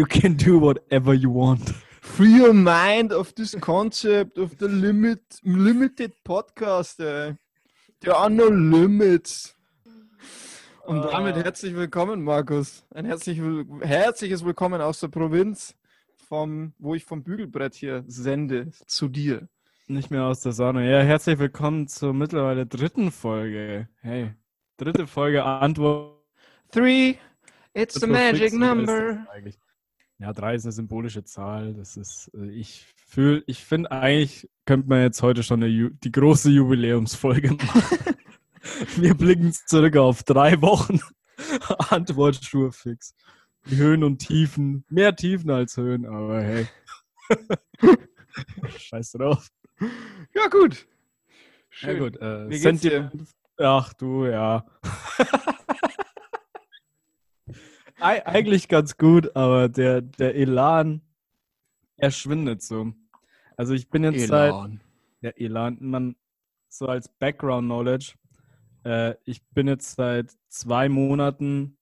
You can do whatever you want. Free your mind of this concept of the limit, limited podcast. Ey. There are no limits. Und damit Ah. herzlich willkommen, Markus. Ein herzlich, herzliches Willkommen aus der Provinz, vom, wo ich vom Bügelbrett hier sende, zu dir. Nicht mehr aus der Sonne. Ja, herzlich willkommen zur mittlerweile dritten Folge. Hey, dritte Folge Antwort. Three, it's the magic number. eigentlich? Ja, drei ist eine symbolische Zahl. Das ist, äh, ich fühle, ich finde eigentlich könnte man jetzt heute schon eine, die große Jubiläumsfolge machen. Wir blicken zurück auf drei Wochen Antwort Sturfix. Die Höhen und Tiefen. Mehr Tiefen als Höhen, aber hey. Scheiß drauf. Ja, gut. Ja gut, äh, Wie geht's Sentiment. Ach du, ja. Ei- Eigentlich ganz gut, aber der, der Elan, er schwindet so. Also ich bin jetzt seit, Elan. der Elan, man, so als Background Knowledge, äh, ich bin jetzt seit zwei Monaten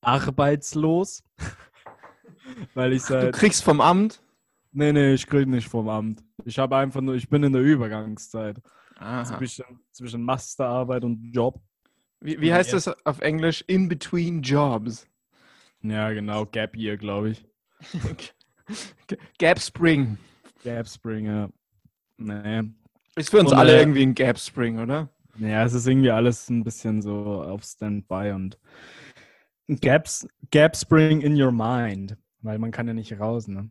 arbeitslos, weil ich Du seit, kriegst vom Amt. nee, nee, ich krieg nicht vom Amt. Ich habe einfach nur, ich bin in der Übergangszeit Aha. zwischen, zwischen Masterarbeit und Job. Wie, wie heißt das auf Englisch? In between jobs. Ja, genau, Gap Year, glaube ich. Gap Spring. Gap Spring, ja. Nee. Ist für uns Und, alle äh, irgendwie ein Gap Spring, oder? Ja, es ist irgendwie alles ein bisschen so auf Standby und Gaps, Gap Spring in your mind, weil man kann ja nicht raus, ne?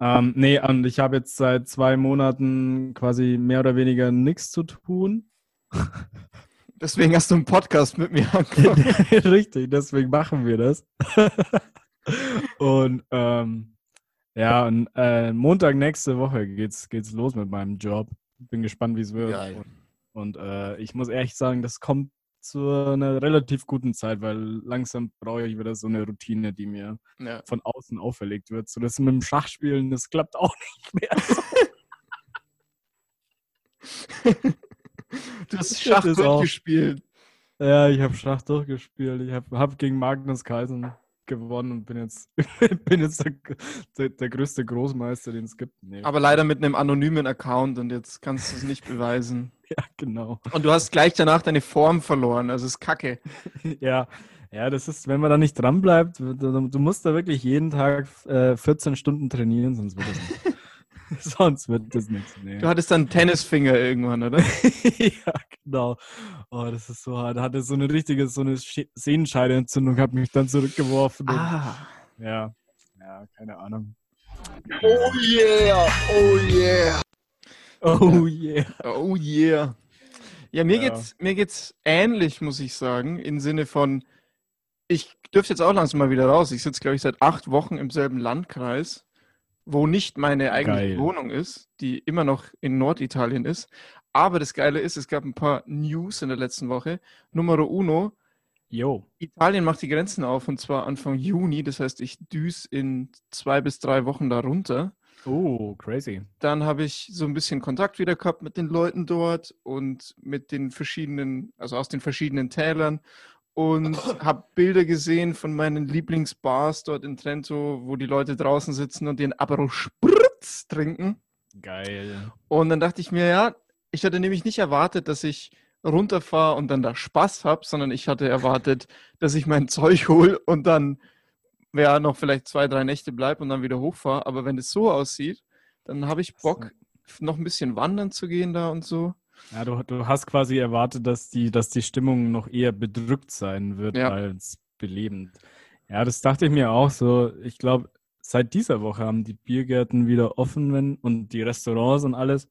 Ähm, nee, und ich habe jetzt seit zwei Monaten quasi mehr oder weniger nichts zu tun. Deswegen hast du einen Podcast mit mir angefangen. Richtig, deswegen machen wir das. und ähm, ja, und äh, Montag nächste Woche geht's, geht's los mit meinem Job. Bin gespannt, wie es wird. Geil. Und, und äh, ich muss ehrlich sagen, das kommt zu einer relativ guten Zeit, weil langsam brauche ich wieder so eine Routine, die mir Ja. von außen auferlegt wird. So das mit dem Schachspielen, das klappt auch nicht mehr. Du hast Schach durchgespielt. Ja, ich habe Schach durchgespielt. Ich habe hab gegen Magnus Carlsen gewonnen und bin jetzt, bin jetzt der, der, der größte Großmeister, den es gibt. Nee. Aber leider mit einem anonymen Account und jetzt kannst du es nicht beweisen. ja, genau. Und du hast gleich danach deine Form verloren. Also ist kacke. Ja, ja, das ist, wenn man da nicht dran bleibt, du, du musst da wirklich jeden Tag äh, 14 Stunden trainieren, sonst wird das nicht. sonst wird das nichts. Nee. Du hattest dann Tennisfinger irgendwann, oder? ja, genau. Oh, das ist so hart. Hatte so eine richtige, so eine Sch- Sehenscheidenentzündung, hat mich dann zurückgeworfen. und- Ah. Ja, ja, keine Ahnung. Oh yeah, oh yeah. Oh yeah. Oh yeah. Ja, mir Ja. geht's mir geht's ähnlich, muss ich sagen, im Sinne von ich dürfte jetzt auch langsam mal wieder raus. Ich sitze, glaube ich, seit acht Wochen im selben Landkreis, wo nicht meine eigentliche Geil. Wohnung ist, die immer noch in Norditalien ist. Aber das Geile ist, es gab ein paar News in der letzten Woche. Numero uno, Yo. Italien macht die Grenzen auf und zwar Anfang Juni. Das heißt, ich düse in zwei bis drei Wochen da runter. Oh, crazy. Dann habe ich so ein bisschen Kontakt wieder gehabt mit den Leuten dort und mit den verschiedenen, also aus den verschiedenen Tälern und habe Bilder gesehen von meinen Lieblingsbars dort in Trento, wo die Leute draußen sitzen und den Aperol Spritz trinken. Geil. Und dann dachte ich mir, ja, ich hatte nämlich nicht erwartet, dass ich runterfahre und dann da Spaß habe, sondern ich hatte erwartet, dass ich mein Zeug hole und dann ja, noch vielleicht zwei, drei Nächte bleibe und dann wieder hochfahre. Aber wenn es so aussieht, dann habe ich Bock, noch ein bisschen wandern zu gehen da und so. Ja, du, du hast quasi erwartet, dass die, dass die Stimmung noch eher bedrückt sein wird Ja. als belebend. Ja, das dachte ich mir auch so. Ich glaube, seit dieser Woche haben die Biergärten wieder offen wenn, und die Restaurants und alles.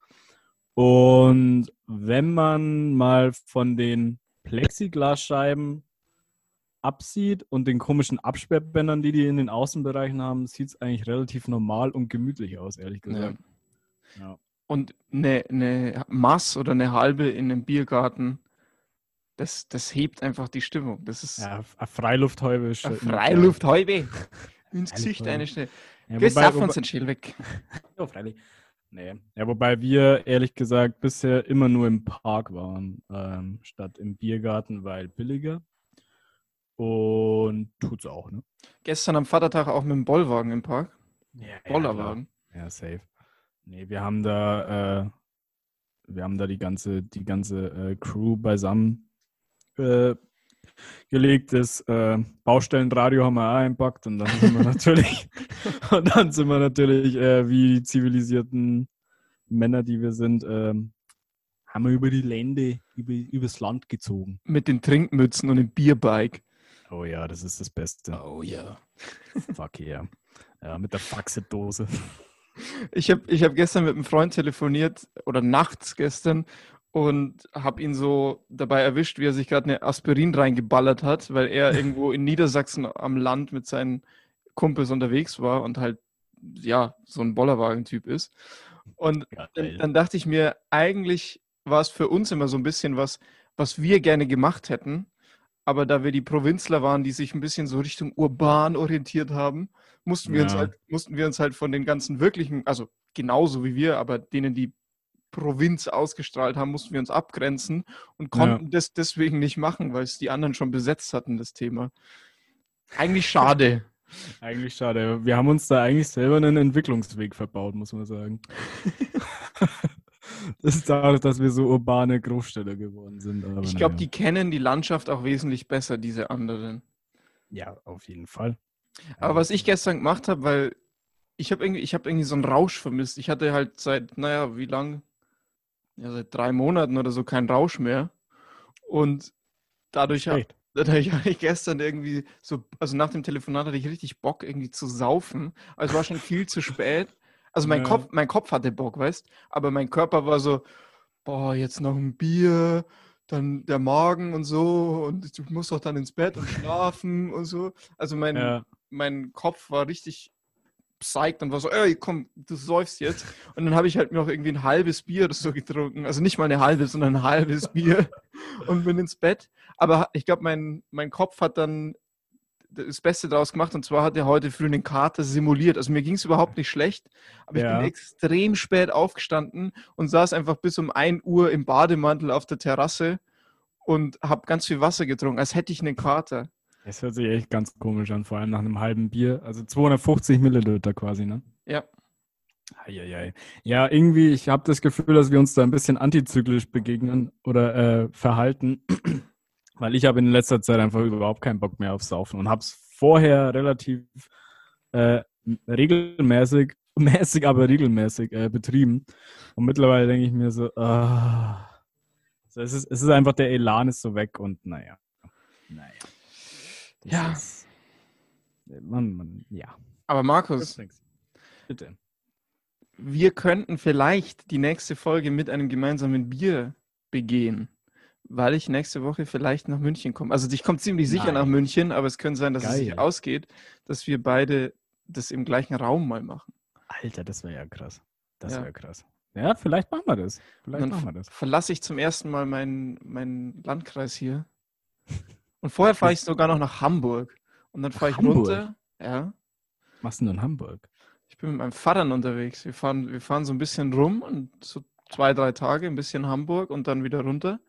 Und wenn man mal von den Plexiglasscheiben absieht und den komischen Absperrbändern, die die in den Außenbereichen haben, sieht es eigentlich relativ normal und gemütlich aus, ehrlich gesagt. Ja. Und eine, eine Mass oder eine halbe in einem Biergarten, das, das hebt einfach die Stimmung. Das ist Ja, eine Freilufthäube eine Freilufthäube. Ins Gesicht eine schnell. Ja, Gehst wobei, auf uns den Schäl weg. oh, freilich. Nee. Ja, wobei wir ehrlich gesagt bisher immer nur im Park waren, ähm, statt im Biergarten, weil billiger. Und tut's auch, ne? Gestern am Vatertag auch mit dem Bollwagen im Park. Ja, Bollerwagen. Ja, ja, safe. Nee, wir haben da, äh, wir haben da die ganze, die ganze äh, Crew beisammen äh, gelegt. Das äh, Baustellenradio haben wir auch einpackt und dann sind wir natürlich, und dann sind wir natürlich, äh, wie die zivilisierten Männer, die wir sind, ähm, haben wir über die Lände, über, übers Land gezogen. Mit den Trinkmützen und dem Bierbike. Oh ja, das ist das Beste. Oh ja. Fuck yeah. Ja, mit der Faxedose. Ich habe ich hab gestern mit einem Freund telefoniert oder nachts gestern und habe ihn so dabei erwischt, wie er sich gerade eine Aspirin reingeballert hat, weil er irgendwo in Niedersachsen am Land mit seinen Kumpels unterwegs war und halt, ja, so ein Bollerwagen-Typ ist. Und dann, dann dachte ich mir, eigentlich war es für uns immer so ein bisschen was, was wir gerne gemacht hätten. Aber da wir die Provinzler waren, die sich ein bisschen so Richtung urban orientiert haben, mussten wir, uns, Ja. halt, mussten wir uns halt von den ganzen wirklichen, also genauso wie wir, aber denen die Provinz ausgestrahlt haben, mussten wir uns abgrenzen und konnten das deswegen nicht machen, weil es die anderen schon besetzt hatten, das Thema. Eigentlich schade. Eigentlich schade. Wir haben uns da eigentlich selber einen Entwicklungsweg verbaut, muss man sagen. das ist dadurch, dass wir so urbane Großstädter geworden sind. Ich glaube, naja. die kennen die Landschaft auch wesentlich besser, diese anderen. Ja, auf jeden Fall. Aber was ich gestern gemacht habe, weil ich habe irgendwie, ich habe irgendwie so einen Rausch vermisst. Ich hatte halt seit, naja, wie lang? Ja, seit drei Monaten oder so keinen Rausch mehr. Und dadurch habe dadurch hab ich gestern irgendwie so, also nach dem Telefonat hatte ich richtig Bock, irgendwie zu saufen. Es war schon viel zu spät. Also mein Ja. Kopf, mein Kopf hatte Bock, weißt aber mein Körper war so, boah, jetzt noch ein Bier, dann der Magen und so und du musst doch dann ins Bett und schlafen und so. Also mein, Ja, mein Kopf war richtig psyched und war so, ey, komm, du säufst jetzt. Und dann habe ich halt noch irgendwie ein halbes Bier oder so getrunken. Also nicht mal eine halbe, sondern ein halbes Bier und bin ins Bett. Aber ich glaube, mein, mein Kopf hat dann das Beste draus gemacht und zwar hat er heute früh einen Kater simuliert. Also mir ging es überhaupt nicht schlecht, aber ich Ja. bin extrem spät aufgestanden und saß einfach bis um 1 Uhr im Bademantel auf der Terrasse und habe ganz viel Wasser getrunken, als hätte ich einen Kater. Das hört sich echt ganz komisch an, vor allem nach einem halben Bier. Also 250 Milliliter quasi, ne? Ja. Eieiei. Ja, irgendwie, ich habe das Gefühl, dass wir uns da ein bisschen antizyklisch begegnen oder äh, verhalten, weil ich habe in letzter Zeit einfach überhaupt keinen Bock mehr aufs Saufen und habe es vorher relativ äh, regelmäßig, mäßig, aber regelmäßig äh, betrieben. Und mittlerweile denke ich mir so, ah, so, es, ist, es ist einfach der Elan ist so weg und naja. Naja. Das Ja. Ist, man, man, ja. Aber Markus, Bitte. wir könnten vielleicht die nächste Folge mit einem gemeinsamen Bier begehen, weil ich nächste Woche vielleicht nach München komme. Also ich komme ziemlich sicher Nein. nach München, aber es könnte sein, dass es sich Geil. ausgeht, dass wir beide das im gleichen Raum mal machen. Alter, das wäre ja krass. Das Ja. wäre krass. Ja, vielleicht machen wir das. Vielleicht Dann machen wir das. verlasse ich zum ersten Mal meinen, meinen Landkreis hier. Und vorher fahre ich sogar noch nach Hamburg. Und dann fahre ich Hamburg? runter. Ja. Machst du denn in Hamburg? Ich bin mit meinem Vater unterwegs. Wir fahren, wir fahren so ein bisschen rum und so zwei, drei Tage, ein bisschen Hamburg und dann wieder runter.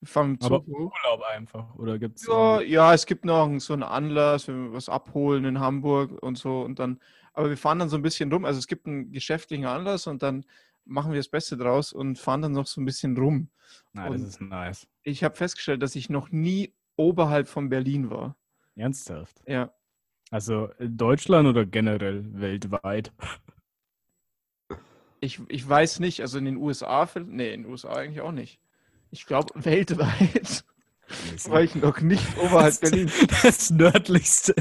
Wir fahren mit Aber. Urlaub einfach. Oder gibt's Ja, ja, es gibt noch so einen Anlass, wenn wir was abholen in Hamburg und so und dann, aber wir fahren dann so ein bisschen rum. Also es gibt einen geschäftlichen Anlass und dann machen wir das Beste draus und fahren dann noch so ein bisschen rum. Nein, das ist nice. Ich habe festgestellt, dass ich noch nie oberhalb von Berlin war. Ernsthaft. Ja. Also in Deutschland oder generell weltweit? Ich, ich weiß nicht, also in den USA, nee, in den USA eigentlich auch nicht. Ich glaube, weltweit war ich noch nicht oberhalb das, Berlin. das nördlichste,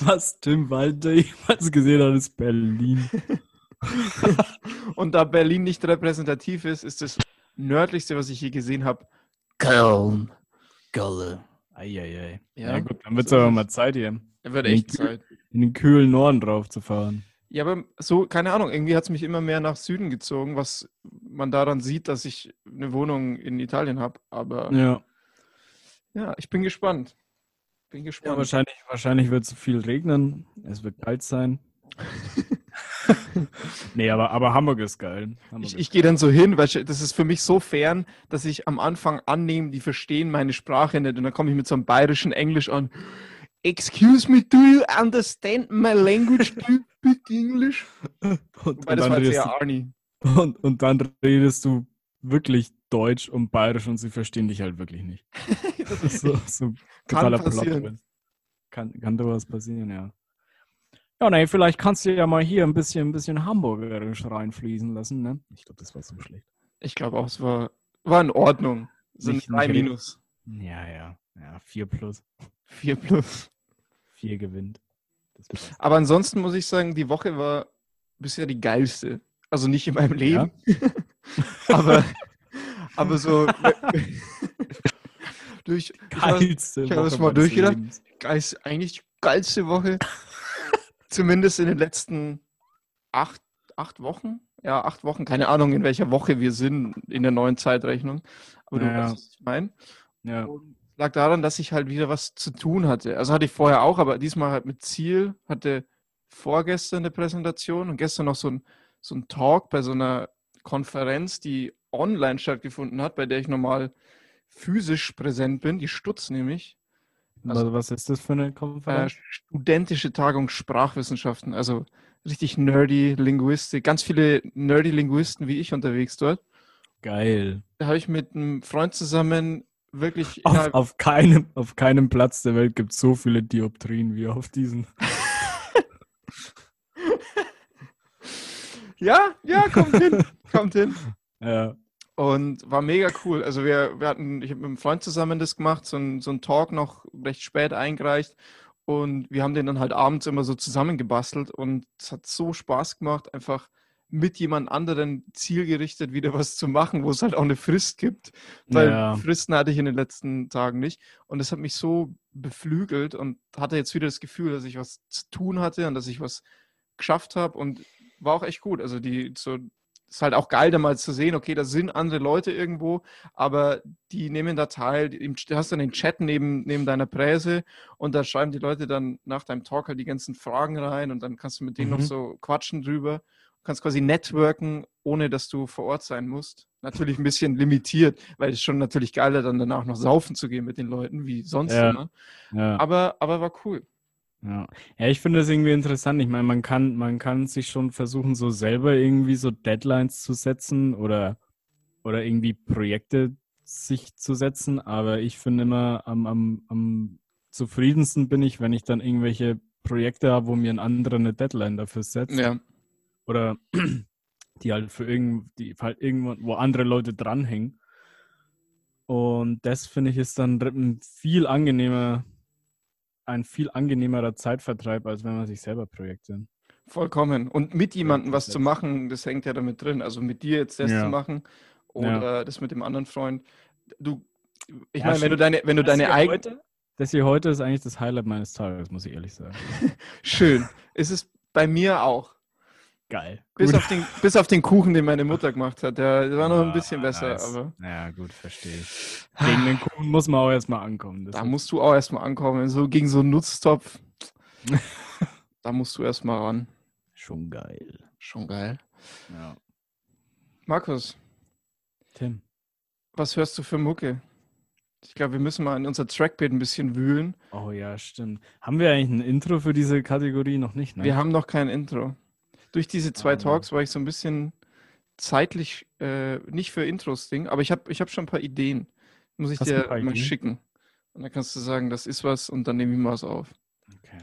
was Tim Walter jemals gesehen hat, ist Berlin. Und da Berlin nicht repräsentativ ist, ist das nördlichste, was ich je gesehen habe, Köln. Köln. Eieiei. Ja, Ja, gut, dann wird es so aber mal Zeit hier, wird In echt Zeit. in den kühlen Norden drauf zu fahren. Ja, aber so, keine Ahnung, irgendwie hat es mich immer mehr nach Süden gezogen, was man daran sieht, dass ich eine Wohnung in Italien habe. Aber Ja. ja, ich bin gespannt. Bin Ja, gespannt. wahrscheinlich, wahrscheinlich wird es viel regnen. Es wird kalt sein. nee, aber, aber Hamburg ist geil. Hamburg Ich, ich gehe dann so hin, weil ich- das ist für mich so fern, dass ich am Anfang annehme, die verstehen meine Sprache nicht. Und dann komme ich mit so einem bayerischen Englisch an. Excuse me, do you understand my language? Do you speak English? Und, Wobei, und, das dann war du, Arnie. und, und dann redest du wirklich Deutsch und Bayerisch und sie verstehen dich halt wirklich nicht. Das ist so, so ein Kann totaler passieren. Kann, kann durchaus passieren, ja. Ja, nee, vielleicht kannst du ja mal hier ein bisschen, ein bisschen Hamburgerisch reinfließen lassen, ne? Ich glaube, das war so schlecht. Ich glaube auch, es war, war in Ordnung. So ein Nicht- 3 nicht- minus. Ja, ja. Ja, 4 plus. 4 plus. 4 gewinnt. Aber ansonsten muss ich sagen, die Woche war bisher die geilste. Also nicht in meinem Leben, aber, aber so durch Geilste ich hab das Woche mal durchgedacht. Geilst, eigentlich die geilste Woche. Zumindest in den letzten acht, acht Wochen. Ja, acht Wochen. Keine Ahnung, in welcher Woche wir sind in der neuen Zeitrechnung. Aber du Ja, ja. weißt, was ich meine. Ja. Und lag daran, dass ich halt wieder was zu tun hatte. Also hatte ich vorher auch, aber diesmal halt mit Ziel. Hatte vorgestern eine Präsentation und gestern noch so ein, so ein Talk bei so einer Konferenz, die online stattgefunden hat, bei der ich normal physisch präsent bin, die Stutz nämlich. Also, was ist das für eine Äh, Konferenz? studentische Tagung Sprachwissenschaften, also richtig nerdy Linguistik, ganz viele nerdy Linguisten wie ich unterwegs dort. Geil. Da habe ich mit einem Freund zusammen wirklich Auf, auf, keinem, auf keinem Platz der Welt gibt es so viele Dioptrien wie auf diesen. ja, ja, kommt hin, kommt hin. Ja. Und war mega cool. Also wir, wir hatten, ich habe mit einem Freund zusammen das gemacht, so ein, so ein Talk noch recht spät eingereicht. Und wir haben den dann halt abends immer so zusammengebastelt und es hat so Spaß gemacht, einfach mit jemand anderen zielgerichtet wieder was zu machen, wo es halt auch eine Frist gibt. Weil Ja. Fristen hatte ich in den letzten Tagen nicht. Und das hat mich so beflügelt und hatte jetzt wieder das Gefühl, dass ich was zu tun hatte und dass ich was geschafft habe und war auch echt gut. Also die so ist halt auch geil, da mal zu sehen, okay, da sind andere Leute irgendwo, aber die nehmen da teil. Du hast dann den Chat neben, neben deiner Präse und da schreiben die Leute dann nach deinem Talk halt die ganzen Fragen rein und dann kannst du mit denen Mhm. noch so quatschen drüber. Du kannst quasi networken, ohne dass du vor Ort sein musst. Natürlich ein bisschen limitiert, weil es schon natürlich geiler, dann danach noch saufen zu gehen mit den Leuten, wie sonst Ja. immer. Ja. Aber, aber war cool. Ja. ja, ich finde das irgendwie interessant. Ich meine, man kann, man kann sich schon versuchen, so selber irgendwie so Deadlines zu setzen oder, oder irgendwie Projekte sich zu setzen. Aber ich finde immer, am, am, am zufriedensten bin ich, wenn ich dann irgendwelche Projekte habe, wo mir ein anderer eine Deadline dafür setzt. Ja. Oder die halt für irgend, die halt irgendwo, wo andere Leute dranhängen. Und das finde ich ist dann viel angenehmer, ein viel angenehmerer Zeitvertreib, als wenn man sich selber Projekte. Vollkommen. Und mit jemandem was zu machen, das hängt ja damit drin. Also mit dir jetzt das Ja. zu machen oder das mit dem anderen Freund. Du, ich Ja, meine, wenn du deine, wenn du Das deine eigene. das hier heute ist eigentlich das Highlight meines Tages, muss ich ehrlich sagen. Schön. Ist es bei mir auch. Geil. Bis auf, den, bis auf den Kuchen, den meine Mutter gemacht hat. Der, war noch ein Ah, bisschen besser, nice. aber Ja, gut, verstehe ich. Gegen den Kuchen muss man auch erstmal ankommen. Das da musst du auch erstmal ankommen. So gegen so einen Nutztopf. da musst du erstmal ran. schon geil. Schon geil. Ja. Markus, Tim. was hörst du für Mucke? Ich glaube, wir müssen mal in unser Trackpad ein bisschen wühlen. Oh ja, stimmt. Haben wir eigentlich ein Intro für diese Kategorie noch nicht? Ne? Wir haben noch kein Intro. Durch diese zwei Ah. Talks war ich so ein bisschen zeitlich äh, nicht für Intros Ding, aber ich habe ich hab schon ein paar Ideen. Muss ich Hast dir mal Ideen? schicken. Und dann kannst du sagen, das ist was und dann nehme ich mal was auf. Okay.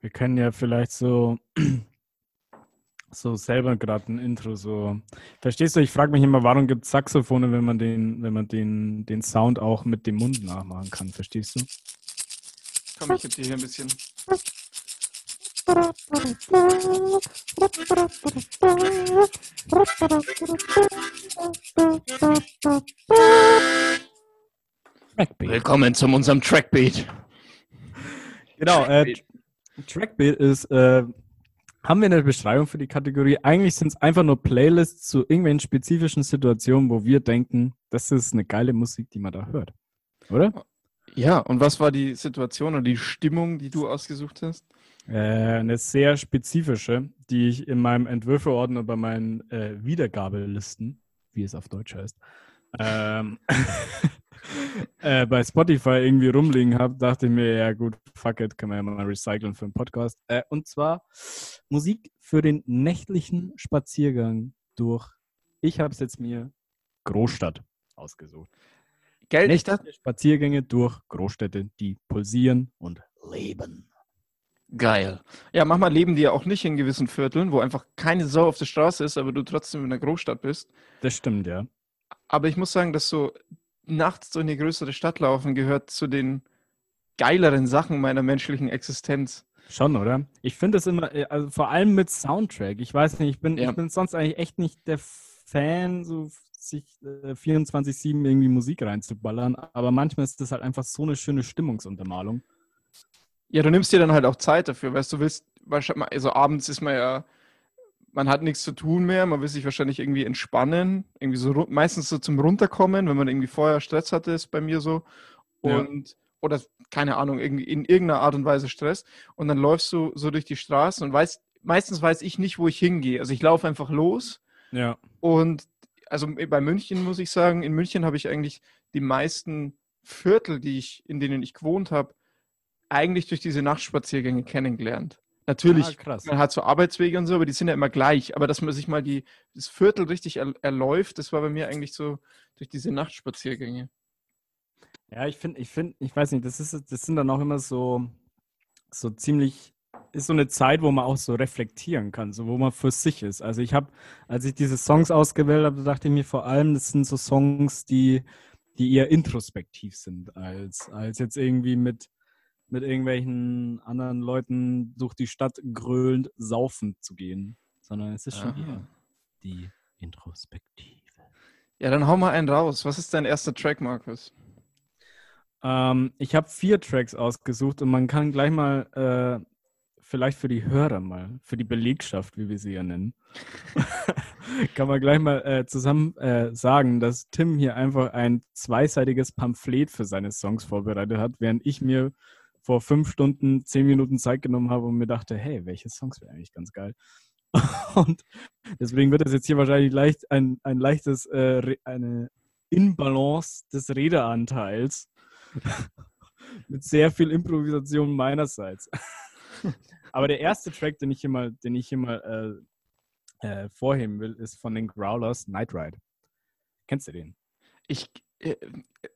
Wir können ja vielleicht so, so selber gerade ein Intro so. Verstehst du? Ich frage mich immer, warum gibt es Saxophone, wenn man den, wenn man den, den Sound auch mit dem Mund nachmachen kann? Verstehst du? Komm, ich gebe dir hier ein bisschen. Trackbeat. Willkommen zu unserem Trackbeat. Genau, äh, Trackbeat. Trackbeat ist, äh, haben wir eine Beschreibung für die Kategorie? Eigentlich sind es einfach nur Playlists zu irgendwelchen spezifischen Situationen, wo wir denken, das ist eine geile Musik, die man da hört. Oder? Ja, und was war die Situation oder die Stimmung, die du ausgesucht hast? Äh, eine sehr spezifische, die ich in meinem Entwürfeordner bei meinen äh, Wiedergabelisten, wie es auf Deutsch heißt, ähm, äh, bei Spotify irgendwie rumliegen habe, dachte ich mir, ja gut, fuck it, können wir ja mal recyceln für einen Podcast. Äh, und zwar Musik für den nächtlichen Spaziergang durch, ich habe es jetzt mir Großstadt ausgesucht. Geld, ich Nächtliche Spaziergänge durch Großstädte, die pulsieren und leben. Geil. Ja, manchmal leben die ja auch nicht in gewissen Vierteln, wo einfach keine Sau auf der Straße ist, aber du trotzdem in der Großstadt bist. Das stimmt, ja. Aber ich muss sagen, dass so nachts so in eine größere Stadt laufen gehört zu den geileren Sachen meiner menschlichen Existenz. Schon, oder? Ich finde es immer, äh, also vor allem mit Soundtrack. Ich weiß nicht, ich bin, Ja. ich bin sonst eigentlich echt nicht der Fan, so sich äh, 24-7 irgendwie Musik reinzuballern, aber manchmal ist das halt einfach so eine schöne Stimmungsuntermalung. Ja, du nimmst dir dann halt auch Zeit dafür, weißt du, willst wahrscheinlich, also abends ist man ja, man hat nichts zu tun mehr, man will sich wahrscheinlich irgendwie entspannen, irgendwie so meistens so zum Runterkommen, wenn man irgendwie vorher Stress hatte, ist bei mir so. Ja. Und, oder keine Ahnung, irgendwie in irgendeiner Art und Weise Stress. Und dann läufst du so durch die Straßen und weißt, meistens weiß ich nicht, wo ich hingehe. Also ich laufe einfach los Ja. und also bei München muss ich sagen, in München habe ich eigentlich die meisten Viertel, die ich, in denen ich gewohnt habe, eigentlich durch diese Nachtspaziergänge kennengelernt. Natürlich, Ah, krass. man hat so Arbeitswege und so, aber die sind ja immer gleich. Aber dass man sich mal die, das Viertel richtig er, erläuft, das war bei mir eigentlich so durch diese Nachtspaziergänge. Ja, ich finde, ich finde, ich weiß nicht, das ist, das sind dann auch immer so, so ziemlich, ist so eine Zeit, wo man auch so reflektieren kann, so wo man für sich ist. Also ich habe, als ich diese Songs ausgewählt habe, dachte ich mir vor allem, das sind so Songs, die, die eher introspektiv sind, als, als jetzt irgendwie mit, mit irgendwelchen anderen Leuten durch die Stadt gröhlend saufen zu gehen. Sondern es ist schon Aha. eher die Introspektive. Ja, dann hau mal einen raus. Was ist dein erster Track, Markus? Ähm, ich habe vier Tracks ausgesucht und man kann gleich mal, äh, vielleicht für die Hörer mal, für die Belegschaft, wie wir sie ja nennen, kann man gleich mal äh, zusammen äh, sagen, dass Tim hier einfach ein zweiseitiges Pamphlet für seine Songs vorbereitet hat, während ich mir vor fünf Stunden zehn Minuten Zeit genommen habe und mir dachte, hey, welche Songs wären eigentlich ganz geil. Und deswegen wird es jetzt hier wahrscheinlich leicht ein, ein leichtes, äh, eine Inbalance des Redeanteils mit sehr viel Improvisation meinerseits. Aber der erste Track, den ich hier mal, den ich hier mal äh, äh, vorheben will, ist von den Growlers Night Ride. Kennst du den? Ich, äh,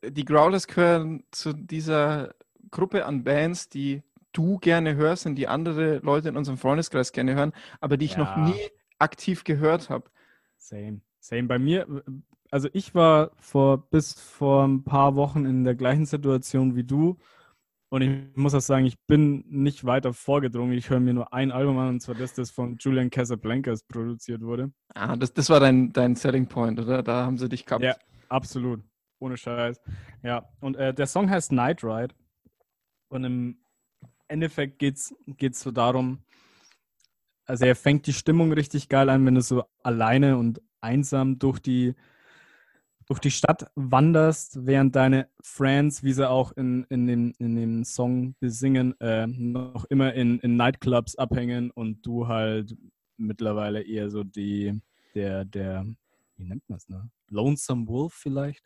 die Growlers gehören zu dieser Gruppe an Bands, die du gerne hörst und die andere Leute in unserem Freundeskreis gerne hören, aber die ich noch Ja. nie aktiv gehört habe. Same. Same. Bei mir, also ich war vor bis vor ein paar Wochen in der gleichen Situation wie du. Und ich muss auch sagen, ich bin nicht weiter vorgedrungen. Ich höre mir nur ein Album an, und zwar das, das von Julian Casablancas produziert wurde. Ah, das, das war dein, dein Selling Point, oder? Da haben sie dich gehabt. Ja. Absolut. Ohne Scheiß. Ja. Und äh, der Song heißt Night Ride. Und im Endeffekt geht es so darum, also er fängt die Stimmung richtig geil an, wenn du so alleine und einsam durch die, durch die Stadt wanderst, während deine Friends, wie sie auch in, in, dem, in dem Song besingen, äh, noch immer in, in Nightclubs abhängen und du halt mittlerweile eher so die, der, der, wie nennt man es, ne? Lonesome Wolf vielleicht?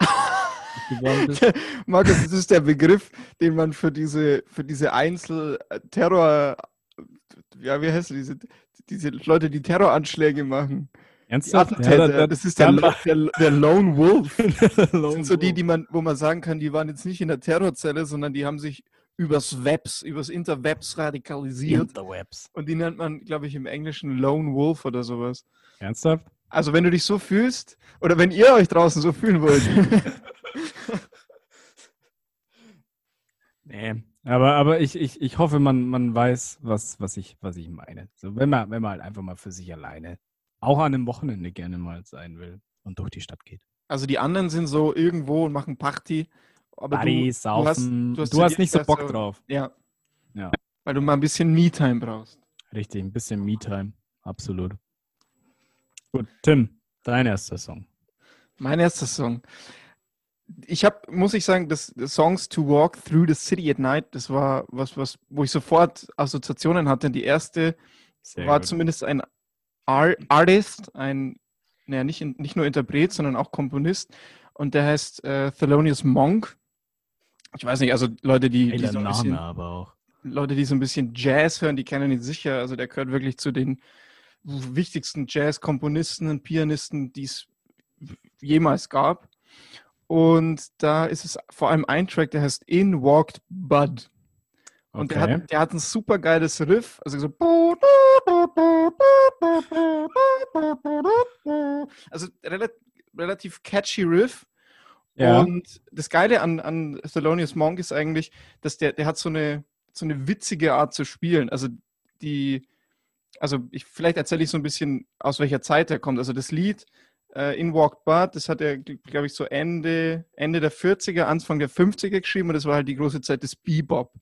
geworden bist. Markus, das ist der Begriff, den man für diese, für diese Einzel-Terror, ja, wie heißt diese, diese Leute, die Terroranschläge machen. Ernsthaft? Attentäter, da- da- das ist der, da- der, der Lone Wolf. Das Lone sind so die, die man, wo man sagen kann, die waren jetzt nicht in der Terrorzelle, sondern die haben sich übers Webs, übers Interwebs radikalisiert. Interwebs. Und die nennt man, glaube ich, im Englischen Lone Wolf oder sowas. Ernsthaft? Also wenn du dich so fühlst, oder wenn ihr euch draußen so fühlen wollt, Nee. Aber, aber ich, ich, ich hoffe, man, man weiß, was, was, ich, was ich meine. So, wenn, man, wenn man halt einfach mal für sich alleine, auch an einem Wochenende gerne mal sein will und durch die Stadt geht. also die anderen sind so irgendwo und machen Party, aber Party, du, saufen. du hast, Du hast, zu nicht so Bock so- drauf. Ja. Ja. Weil du mal ein bisschen Me-Time brauchst. Richtig, ein bisschen Me-Time. Absolut. Gut, Tim, dein erster Song. Mein erster Song. Ich habe, muss ich sagen, das, das Songs to Walk Through the City at Night, das war was, was, wo ich sofort Assoziationen hatte. Die erste Sehr war gut. zumindest ein Ar Artist, ein naja, nicht, nicht nur Interpret, sondern auch Komponist. Und der heißt äh, Thelonious Monk. Ich weiß nicht, also Leute, die, die so ein Name bisschen, aber auch. Leute, die so ein bisschen Jazz hören, die kennen ihn sicher. Also der gehört wirklich zu den wichtigsten Jazz-Komponisten und Pianisten, die es jemals gab. Und da ist es vor allem ein Track, der heißt In Walked Bud. Und der, Okay. hat, der hat ein super geiles Riff. Also so. Also relativ, relativ catchy Riff. Ja. Und das Geile an, an Thelonious Monk ist eigentlich, dass der, der hat so eine, so eine witzige Art zu spielen. Also die, also ich, vielleicht erzähle ich so ein bisschen, aus welcher Zeit er kommt. Also das Lied äh, In Walked Bud, das hat er, glaube ich, so Ende, Ende der 40er, Anfang der 50er geschrieben und das war halt die große Zeit des Bebop.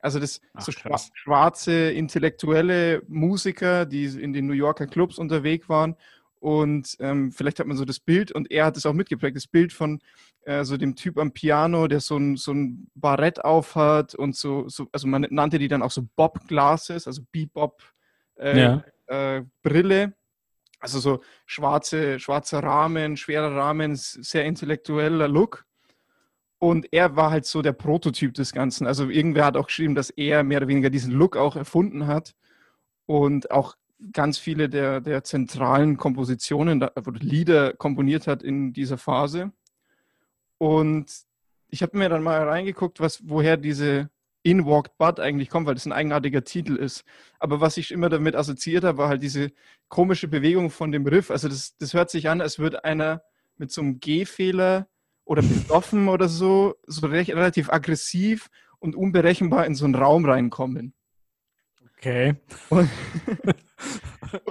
Also das Ach, so krass. schwarze intellektuelle Musiker, die in den New Yorker Clubs unterwegs waren. Und ähm, vielleicht hat man so das Bild, und er hat es auch mitgeprägt, das Bild von äh, so dem Typ am Piano, der so ein, so ein Barett aufhat und so, so, also man nannte die dann auch so Bob-Glasses, also Bebop äh, Ja. äh, Brille. Also so schwarze, schwarzer Rahmen, schwerer Rahmen, sehr intellektueller Look. Und er war halt so der Prototyp des Ganzen. Also irgendwer hat auch geschrieben, dass er mehr oder weniger diesen Look auch erfunden hat und auch ganz viele der, der zentralen Kompositionen oder Lieder komponiert hat in dieser Phase. Und ich habe mir dann mal reingeguckt, was, woher diese In Walked Bud eigentlich kommt, weil das ein eigenartiger Titel ist. Aber was ich immer damit assoziiert habe, war halt diese komische Bewegung von dem Riff. Also das, das hört sich an, als würde einer mit so einem G-Fehler oder besoffen oder so, so recht, relativ aggressiv und unberechenbar in so einen Raum reinkommen. Okay. Und,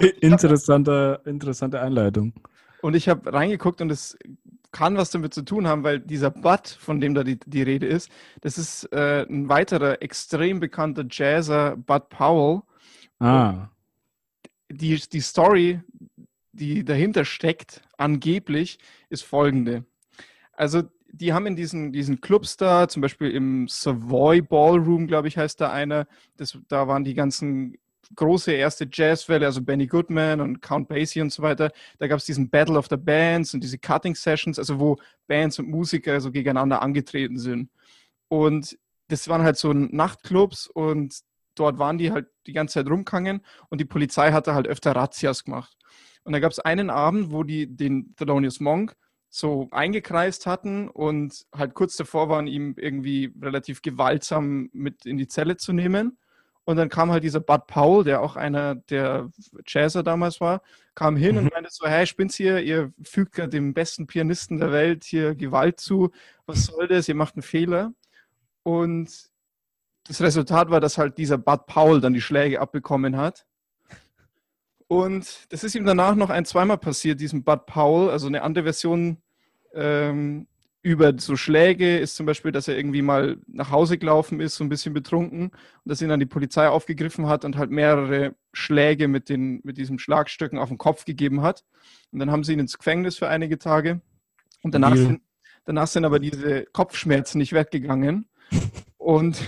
interessante, interessante Einleitung. und ich habe reingeguckt und es kann was damit zu tun haben, weil dieser Bud, von dem da die, die Rede ist, das ist äh, ein weiterer extrem bekannter Jazzer, Bud Powell. Ah. Die, die Story, die dahinter steckt, angeblich, ist folgende. Also, die haben in diesen, diesen Clubs da, zum Beispiel im Savoy Ballroom, glaube ich, heißt da einer, das, da waren die ganzen große erste Jazzwelle, also Benny Goodman und Count Basie und so weiter. Da gab es diesen Battle of the Bands und diese Cutting Sessions, also wo Bands und Musiker so gegeneinander angetreten sind. Und das waren halt so Nachtclubs und dort waren die halt die ganze Zeit rumgegangen und die Polizei hatte halt öfter Razzias gemacht. Und da gab es einen Abend, wo die den Thelonious Monk so eingekreist hatten und halt kurz davor waren, ihm irgendwie relativ gewaltsam mit in die Zelle zu nehmen. Und dann kam halt dieser Bud Powell, der auch einer der Jazzer damals war, kam hin Mhm. und meinte so, hey, spinnt's hier, ihr fügt dem besten Pianisten der Welt hier Gewalt zu. Was soll das? Ihr macht einen Fehler. Und das Resultat war, dass halt dieser Bud Powell dann die Schläge abbekommen hat. Und das ist ihm danach noch ein, zweimal passiert, diesem Bud Powell. Also eine andere Version ähm, über so Schläge ist zum Beispiel, dass er irgendwie mal nach Hause gelaufen ist, so ein bisschen betrunken, und dass ihn dann die Polizei aufgegriffen hat und halt mehrere Schläge mit, den, mit diesen Schlagstöcken auf den Kopf gegeben hat. Und dann haben sie ihn ins Gefängnis für einige Tage. Und danach, sind, danach sind aber diese Kopfschmerzen nicht weggegangen. Und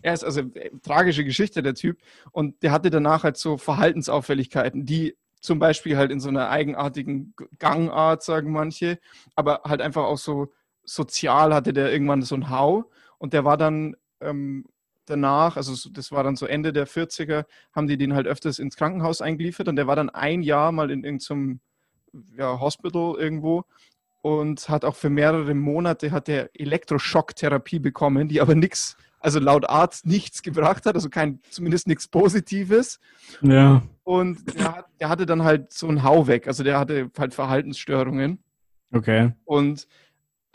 er ist also äh, tragische Geschichte, der Typ. Und der hatte danach halt so Verhaltensauffälligkeiten, die zum Beispiel halt in so einer eigenartigen Gangart, sagen manche, aber halt einfach auch so sozial hatte der irgendwann so ein Hau. Und der war dann ähm, danach, also so- das war dann so Ende der 40er, haben die den halt öfters ins Krankenhaus eingeliefert und der war dann ein Jahr mal in irgendeinem ja, Hospital irgendwo und hat auch für mehrere Monate hat er Elektroschocktherapie bekommen, die aber nichts, also laut Arzt nichts gebracht hat, also kein, zumindest nichts Positives. Ja. Und der, der hatte dann halt so einen Hau weg, also der hatte halt Verhaltensstörungen Okay. und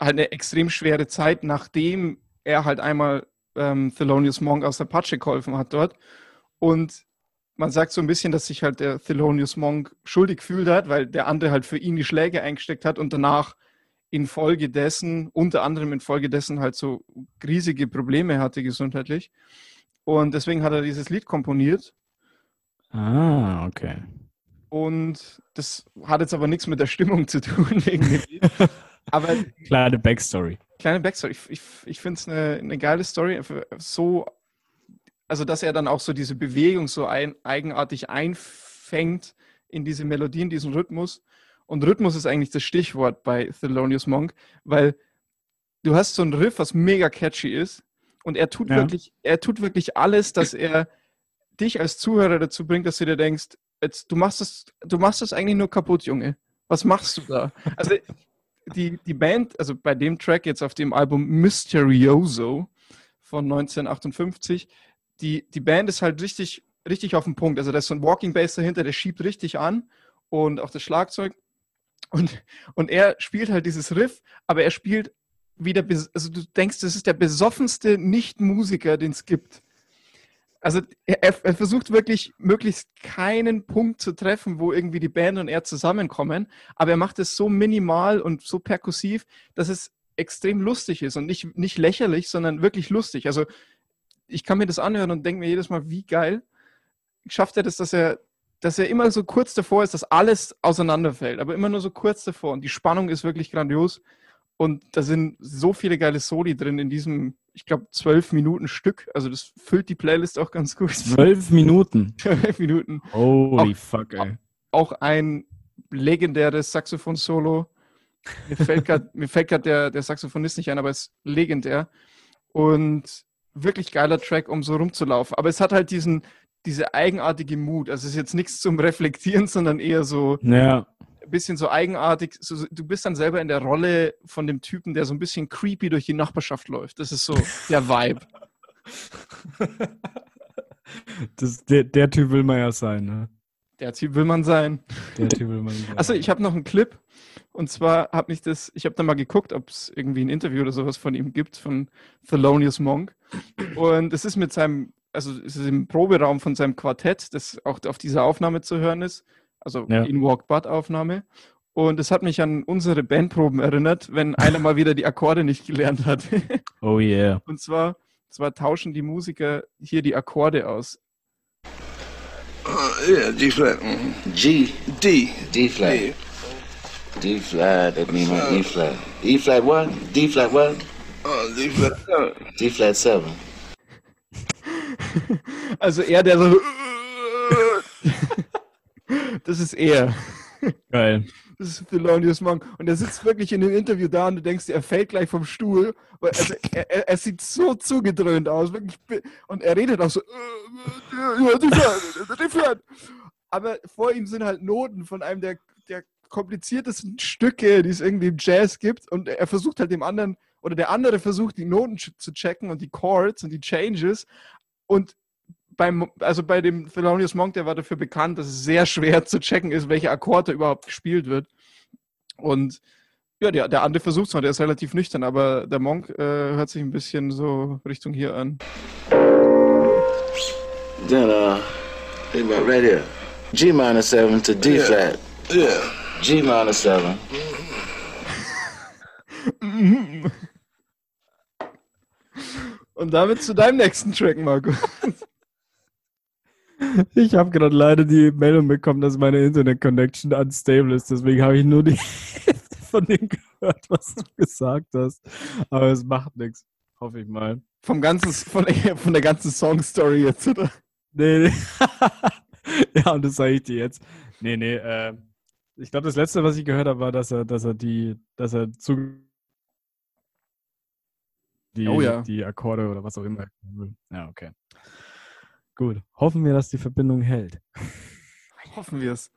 halt eine extrem schwere Zeit, nachdem er halt einmal ähm, Thelonious Monk aus der Patsche geholfen hat dort. Und man sagt so ein bisschen, dass sich halt der Thelonious Monk schuldig gefühlt hat, weil der andere halt für ihn die Schläge eingesteckt hat und danach infolgedessen, unter anderem infolgedessen halt so riesige Probleme hatte gesundheitlich. Und deswegen hat er dieses Lied komponiert. Ah, okay. Und das hat jetzt aber nichts mit der Stimmung zu tun wegen dem Lied. Aber Kleine Backstory. kleine Backstory. Ich, ich, ich finde es eine, eine geile Story. So, also, dass er dann auch so diese Bewegung so ein, eigenartig einfängt in diese Melodien, diesen Rhythmus. Und Rhythmus ist eigentlich das Stichwort bei Thelonious Monk, weil du hast so einen Riff, was mega catchy ist. Und er tut Ja. wirklich, er tut wirklich alles, dass er dich als Zuhörer dazu bringt, dass du dir denkst, jetzt, du machst das, du machst das eigentlich nur kaputt, Junge. Was machst du da? Also die, die Band, also bei dem Track jetzt auf dem Album Mysterioso von 1958, die, die Band ist halt richtig, richtig auf den Punkt. Also da ist so ein Walking Bass dahinter, der schiebt richtig an und auch das Schlagzeug. Und, und er spielt halt dieses Riff, aber er spielt wieder, also du denkst, das ist der besoffenste Nicht-Musiker, den es gibt. Also er, er er versucht wirklich möglichst keinen Punkt zu treffen, wo irgendwie die Band und er zusammenkommen, aber er macht es so minimal und so perkussiv, dass es extrem lustig ist und nicht, nicht lächerlich, sondern wirklich lustig. Also ich kann mir das anhören und denke mir jedes Mal, wie geil schafft er das, dass er, dass er immer so kurz davor ist, dass alles auseinanderfällt, aber immer nur so kurz davor. Und die Spannung ist wirklich grandios. Und da sind so viele geile Soli drin in diesem, ich glaube, zwölf Minuten Stück. Also das füllt die Playlist auch ganz gut. Zwölf Minuten. Zwölf Minuten. Holy fuck, ey. Auch ein legendäres Saxophon-Solo. Mir fällt gerade der, der Saxophonist nicht ein, aber es ist legendär. Und wirklich geiler Track, um so rumzulaufen. Aber es hat halt diesen, diese eigenartige Mut. Also es ist jetzt nichts zum Reflektieren, sondern eher so Ja, bisschen so eigenartig. So, du bist dann selber in der Rolle von dem Typen, der so ein bisschen creepy durch die Nachbarschaft läuft. Das ist so der Vibe. das, der, der Typ will man ja sein, ne? Der Typ will man sein. Der Typ will man sein. Achso, ich habe noch einen Clip. Und zwar habe ich das, ich habe da mal geguckt, ob es irgendwie ein Interview oder sowas von ihm gibt, von Thelonious Monk. Und es ist mit seinem, also es ist im Proberaum von seinem Quartett, das auch auf dieser Aufnahme zu hören ist. Also Ja. in Walk Butt Aufnahme. Und es hat mich an unsere Bandproben erinnert, wenn einer mal wieder die Akkorde nicht gelernt hat. Oh yeah. Und zwar, zwar tauschen die Musiker hier die Akkorde aus. Uh, yeah, G flat. mhm. G, D. D flat. Yeah. D flat, that means my E flat. E flat what? D flat what? Uh, D flat. Uh, D flat 7. Also er, der so. Das ist er. Geil. Das ist Thelonious Monk. Und er sitzt wirklich in dem Interview da und du denkst, er fällt gleich vom Stuhl. Weil, Also, er, er, er sieht so zugedröhnt aus. Wirklich, und er redet auch so. "Ja, die Flat, die Flat." Aber vor ihm sind halt Noten von einem der, der kompliziertesten Stücke, die es irgendwie im Jazz gibt. Und er versucht halt dem anderen, oder der andere versucht, die Noten zu checken und die Chords und die Changes. Und beim, also bei dem Thelonious Monk, der war dafür bekannt, dass es sehr schwer zu checken ist, welcher Akkord da überhaupt gespielt wird. Und ja, der, der andere versucht es mal, der ist relativ nüchtern, aber der Monk äh, hört sich ein bisschen so Richtung hier an. Then, uh, think about right here. G minor 7 to D Yeah. flat. yeah. G minor 7. Und damit zu deinem nächsten Track, Marco. Ich habe gerade leider die Meldung bekommen, dass meine Internet-Connection unstable ist. Deswegen habe ich nur die Hälfte von dem gehört, was du gesagt hast. Aber es macht nichts. Hoffe ich mal. Vom ganzen, von, von der ganzen Song-Story jetzt, oder? Nee, nee. ja, und das sage ich dir jetzt. Nee, nee, äh, ich glaube, das letzte, was ich gehört habe, war, dass er, dass er die, dass er zu die, Oh ja. die Akkorde oder was auch immer. Ja, okay. Gut. Hoffen wir, dass die Verbindung hält. Hoffen wir es.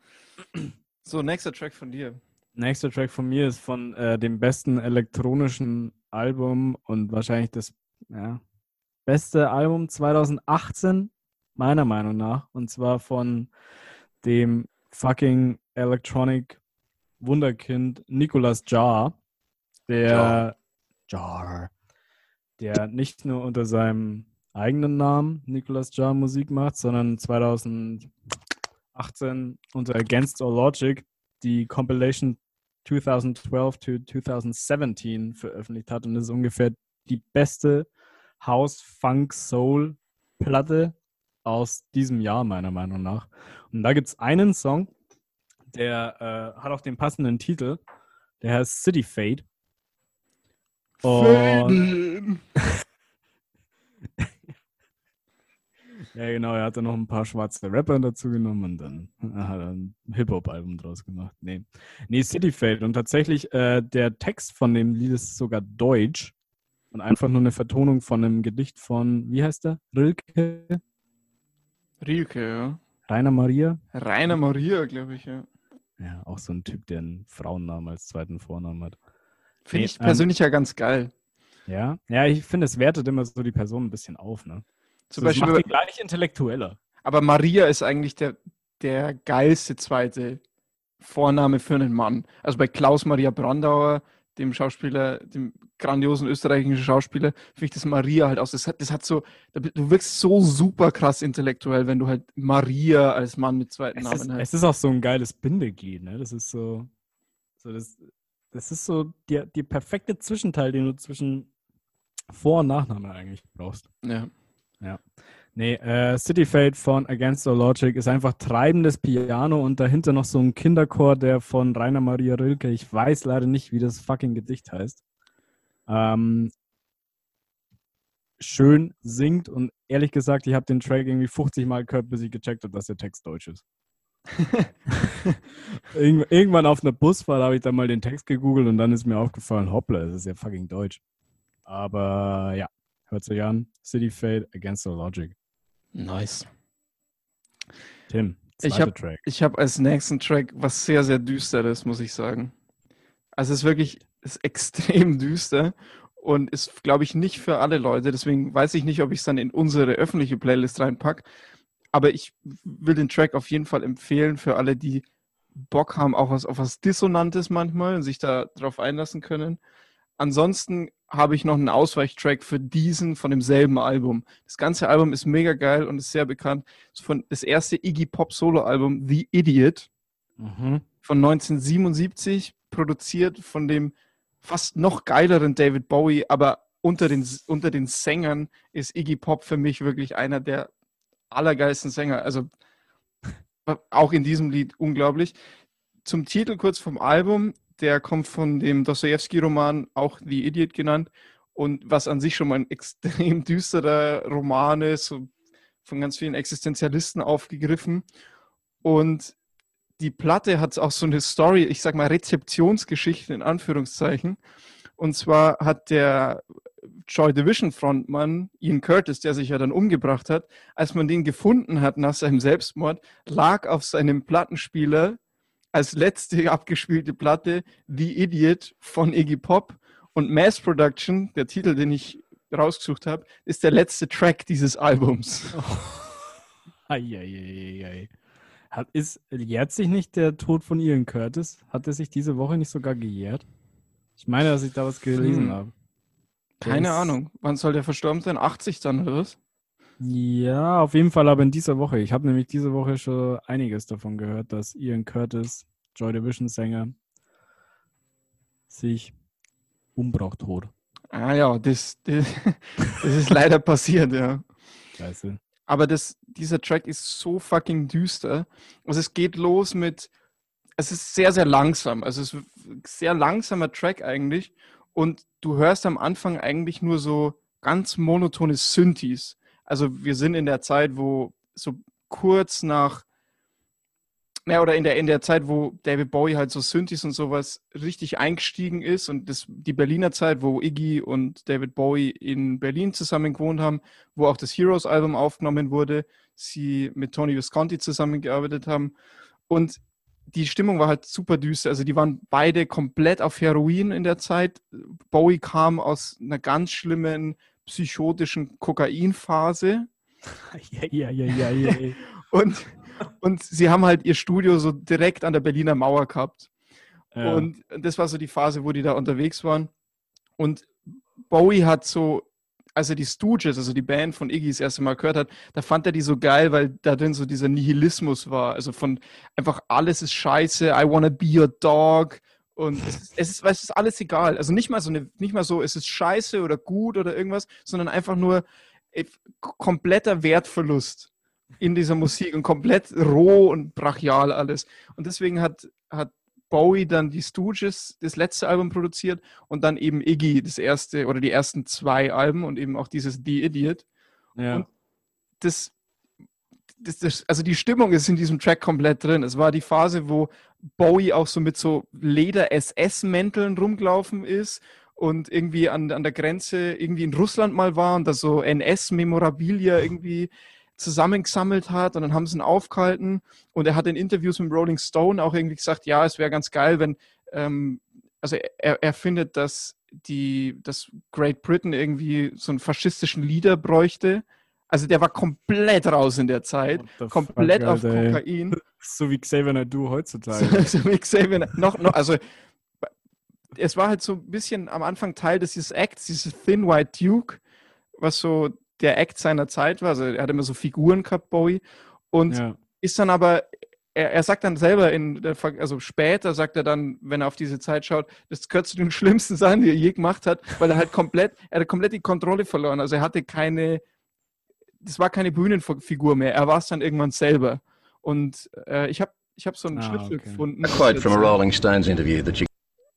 So, nächster Track von dir. Nächster Track von mir ist von äh, dem besten elektronischen Album und wahrscheinlich das ja, beste Album 2018, meiner Meinung nach. Und zwar von dem fucking Electronic Wunderkind Nicolas Jar, der Jar, der nicht nur unter seinem eigenen Namen Nicolas Jar Musik macht, sondern 2018 unter Against All Logic die Compilation 2012 to 2017 veröffentlicht hat und das ist ungefähr die beste House Funk Soul Platte aus diesem Jahr meiner Meinung nach. Und da gibt es einen Song, der äh, hat auch den passenden Titel, der heißt City Fade. Und Ja, genau, er hat dann noch ein paar schwarze Rapper dazu genommen und dann hat er ein Hip-Hop-Album draus gemacht. Nee, nee City Fade. Und tatsächlich, äh, der Text von dem Lied ist sogar deutsch und einfach nur eine Vertonung von einem Gedicht von, wie heißt der? Rilke? Rilke, ja. Rainer Maria? Rainer Maria, glaube ich, ja. Ja, auch so ein Typ, der einen Frauennamen als zweiten Vornamen hat. Finde Nee, ich persönlich ja ganz geil. Ja, ja, ich finde, es wertet immer so die Person ein bisschen auf, ne? Zum es Beispiel, macht die gleich intellektueller. aber Maria ist eigentlich der, der geilste zweite Vorname für einen Mann. Also bei Klaus Maria Brandauer, dem Schauspieler, dem grandiosen österreichischen Schauspieler, finde ich das Maria halt aus. Das hat, das hat so, du wirkst so super krass intellektuell, wenn du halt Maria als Mann mit zweiten Es Namen ist, hast. es ist auch so ein geiles Bindeglied, ne? Das ist so, so das, das ist so der, die perfekte Zwischenteil, den du zwischen Vor- und Nachname eigentlich brauchst. Ja. Nee, äh, City Fate von Against All Logic ist einfach treibendes Piano und dahinter noch so ein Kinderchor, der von Rainer Maria Rilke, ich weiß leider nicht, wie das fucking Gedicht heißt, ähm, schön singt und ehrlich gesagt, ich habe den Track irgendwie 50 Mal gehört, bis ich gecheckt habe, dass der Text deutsch ist. Irgendw irgendwann auf einer Busfahrt habe ich dann mal den Text gegoogelt und dann ist mir aufgefallen, hoppla, das ist ja fucking deutsch. Aber ja, hört sich an. City Fate Against the Logic. Nice. Tim, Ich hab- Track. Ich habe als nächsten Track was sehr, sehr Düsteres, muss ich sagen. Also es ist wirklich ist extrem düster und ist, glaube ich, nicht für alle Leute. Deswegen weiß ich nicht, ob ich es dann in unsere öffentliche Playlist reinpacke. Aber ich will den Track auf jeden Fall empfehlen für alle, die Bock haben, auch was, auf was Dissonantes manchmal und sich da drauf einlassen können. Ansonsten habe ich noch einen Ausweichtrack für diesen von demselben Album. Das ganze Album ist mega geil und ist sehr bekannt. Das, ist von, das erste Iggy Pop Solo-Album The Idiot Mhm. von 1977, produziert von dem fast noch geileren David Bowie, aber unter den, unter den Sängern ist Iggy Pop für mich wirklich einer der allergeilsten Sänger. Also auch in diesem Lied unglaublich. Zum Titel kurz vom Album, der kommt von dem Dostoevsky-Roman, auch The Idiot genannt, und was an sich schon mal ein extrem düsterer Roman ist, von ganz vielen Existenzialisten aufgegriffen. Und die Platte hat auch so eine Story, ich sag mal Rezeptionsgeschichte in Anführungszeichen. Und zwar hat der Joy Division Frontmann Ian Curtis, der sich ja dann umgebracht hat, als man den gefunden hat nach seinem Selbstmord, lag auf seinem Plattenspieler als letzte abgespielte Platte The Idiot von Iggy Pop und Mass Production, der Titel, den ich rausgesucht habe, ist der letzte Track dieses Albums. Eieieiei. Hat, ist, jährt sich nicht der Tod von Ian Curtis? Hat er sich diese Woche nicht sogar gejährt? Ich meine, dass ich da was gelesen Hm. habe. Keine Ahnung. Wann soll der verstorben sein? 80 dann oder was? Ja, auf jeden Fall aber in dieser Woche. Ich habe nämlich diese Woche schon einiges davon gehört, dass Ian Curtis, Joy Division Sänger, sich umbraucht tot. Ah ja, das, das, das ist leider passiert, ja. Scheiße. Aber das, dieser Track ist so fucking düster. Also es geht los mit, es ist sehr, sehr langsam. Also es ist ein sehr langsamer Track eigentlich. Und du hörst am Anfang eigentlich nur so ganz monotone Synthes. Also wir sind in der Zeit, wo so kurz nach, ja, oder in der, in der Zeit, wo David Bowie halt so Synthes und sowas richtig eingestiegen ist und das, die Berliner Zeit, wo Iggy und David Bowie in Berlin zusammen gewohnt haben, wo auch das Heroes-Album aufgenommen wurde, sie mit Tony Visconti zusammengearbeitet haben. Und die Stimmung war halt super düster. Also die waren beide komplett auf Heroin in der Zeit. Bowie kam aus einer ganz schlimmen psychotischen Kokainphase. Ja, ja, ja, ja, ja. Und, und sie haben halt ihr Studio so direkt an der Berliner Mauer gehabt. ja. Und das war so die Phase, wo die da unterwegs waren. Und Bowie hat so, als er die Stooges, also die Band von Iggy das erste Mal gehört hat, da fand er die so geil, weil da drin so dieser Nihilismus war. Also von einfach alles ist scheiße, I wanna be your dog. Und es ist, es ist, es alles egal. Also nicht mal so eine, nicht mal so, es ist scheiße oder gut oder irgendwas, sondern einfach nur äh, kompletter Wertverlust in dieser Musik und komplett roh und brachial alles. Und deswegen hat, hat Bowie dann die Stooges das letzte Album produziert und dann eben Iggy das erste oder die ersten zwei Alben und eben auch dieses The Idiot. ja. und- Das das, das, also die Stimmung ist in diesem Track komplett drin. Es war die Phase, wo Bowie auch so mit so Leder-SS-Mänteln rumgelaufen ist und irgendwie an, an der Grenze irgendwie in Russland mal war und da so NS-Memorabilia irgendwie zusammengesammelt hat und dann haben sie ihn aufgehalten und er hat in Interviews mit Rolling Stone auch irgendwie gesagt, ja, es wäre ganz geil, wenn, ähm, also er, er findet, dass die, dass Great Britain irgendwie so einen faschistischen Leader bräuchte. Also der war komplett raus in der Zeit, komplett fuck, auf Alter, ey. Kokain. So wie Xavier Naidoo heutzutage. So, so wie Xavier, noch, noch, also es war halt so ein bisschen am Anfang Teil dieses Acts, dieses Thin White Duke, was so der Act seiner Zeit war. Also er hat immer so Figuren gehabt, Bowie. Und ja. ist dann aber, er, er sagt dann selber in der, also später sagt er dann, wenn er auf diese Zeit schaut, das gehört zu den schlimmsten Sachen, die er je gemacht hat, weil er halt komplett, er hat komplett die Kontrolle verloren. Also er hatte keine, das war keine Bühnenfigur mehr. Er war es dann irgendwann selber. Und äh, ich habe ich hab so einen Ah, Schnipsel okay. gefunden, A quote from a das- Rolling Stones interview that you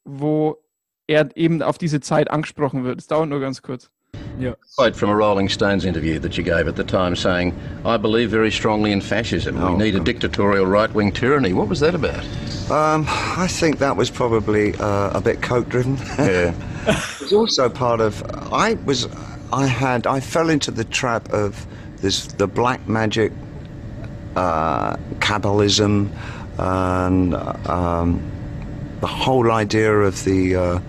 wo er eben auf diese Zeit angesprochen wird. Es dauert nur ganz kurz. ja. quote from a Rolling Stones interview that you gave at the time saying, I believe very strongly in fascism. We Oh, need a dictatorial right wing tyranny. What was that about? Um, I think that was probably uh, a bit coke driven. Yeah. it was also part of. I was. I had. I fell into the trap of this the black magic, uh, and um, the whole idea of the. Uh,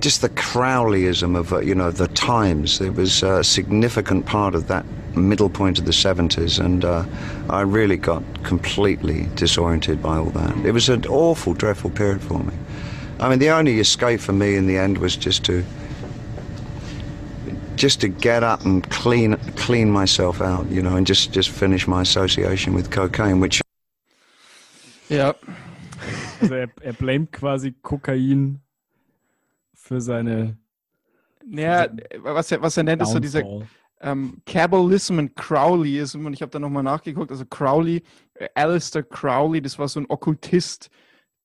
just the Crowleyism of uh, you know the times. It was a significant part of that middle point of the 70s, and uh, I really got completely disoriented by all that. It was an awful, dreadful period for me. I mean, the only escape for me in the end was just to just to get up and clean clean myself out, you know, and just just finish my association with cocaine, which Ja. Also er, er blamet quasi Kokain für seine Ja, was er, was er nennt, ist so dieser Downfall. ähm, Kabbalism und Crowleyism. Und ich habe da nochmal nachgeguckt. Also Crowley, äh, Alistair Crowley, das war so ein Okkultist,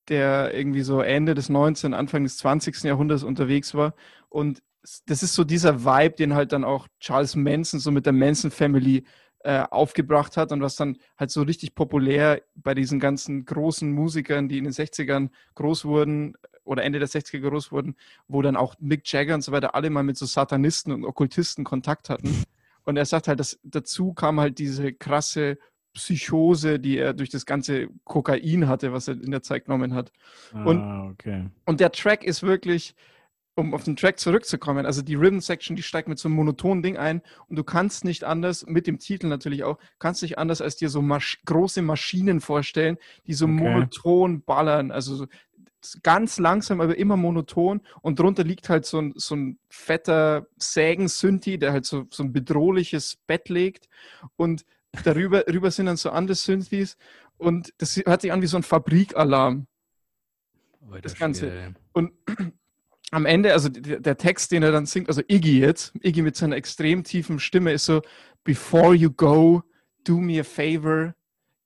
der irgendwie so Ende des 19., Anfang des 20. Jahrhunderts unterwegs war. Und das ist so dieser Vibe, den halt dann auch Charles Manson so mit der Manson Family äh, aufgebracht hat und was dann halt so richtig populär bei diesen ganzen großen Musikern, die in den 60ern groß wurden oder Ende der 60er groß wurden, wo dann auch Mick Jagger und so weiter alle mal mit so Satanisten und Okkultisten Kontakt hatten. Und er sagt halt, dass dazu kam halt diese krasse Psychose, die er durch das ganze Kokain hatte, was er in der Zeit genommen hat. und- ah, okay. Und der Track ist wirklich, um auf den Track zurückzukommen, also die Rhythm-Section, die steigt mit so einem monotonen Ding ein und du kannst nicht anders, mit dem Titel natürlich auch, kannst nicht anders als dir so Masch große Maschinen vorstellen, die so Okay. monoton ballern, also so ganz langsam, aber immer monoton und drunter liegt halt so ein, so ein fetter Sägen-Synthi, der halt so, so ein bedrohliches Bett legt und darüber rüber sind dann so andere Synthis und das hört sich an wie so ein Fabrikalarm. Das Ganze. Und am Ende, also der, der Text, den er dann singt, also Iggy jetzt, Iggy mit seiner extrem tiefen Stimme ist so, Before you go, do me a favor,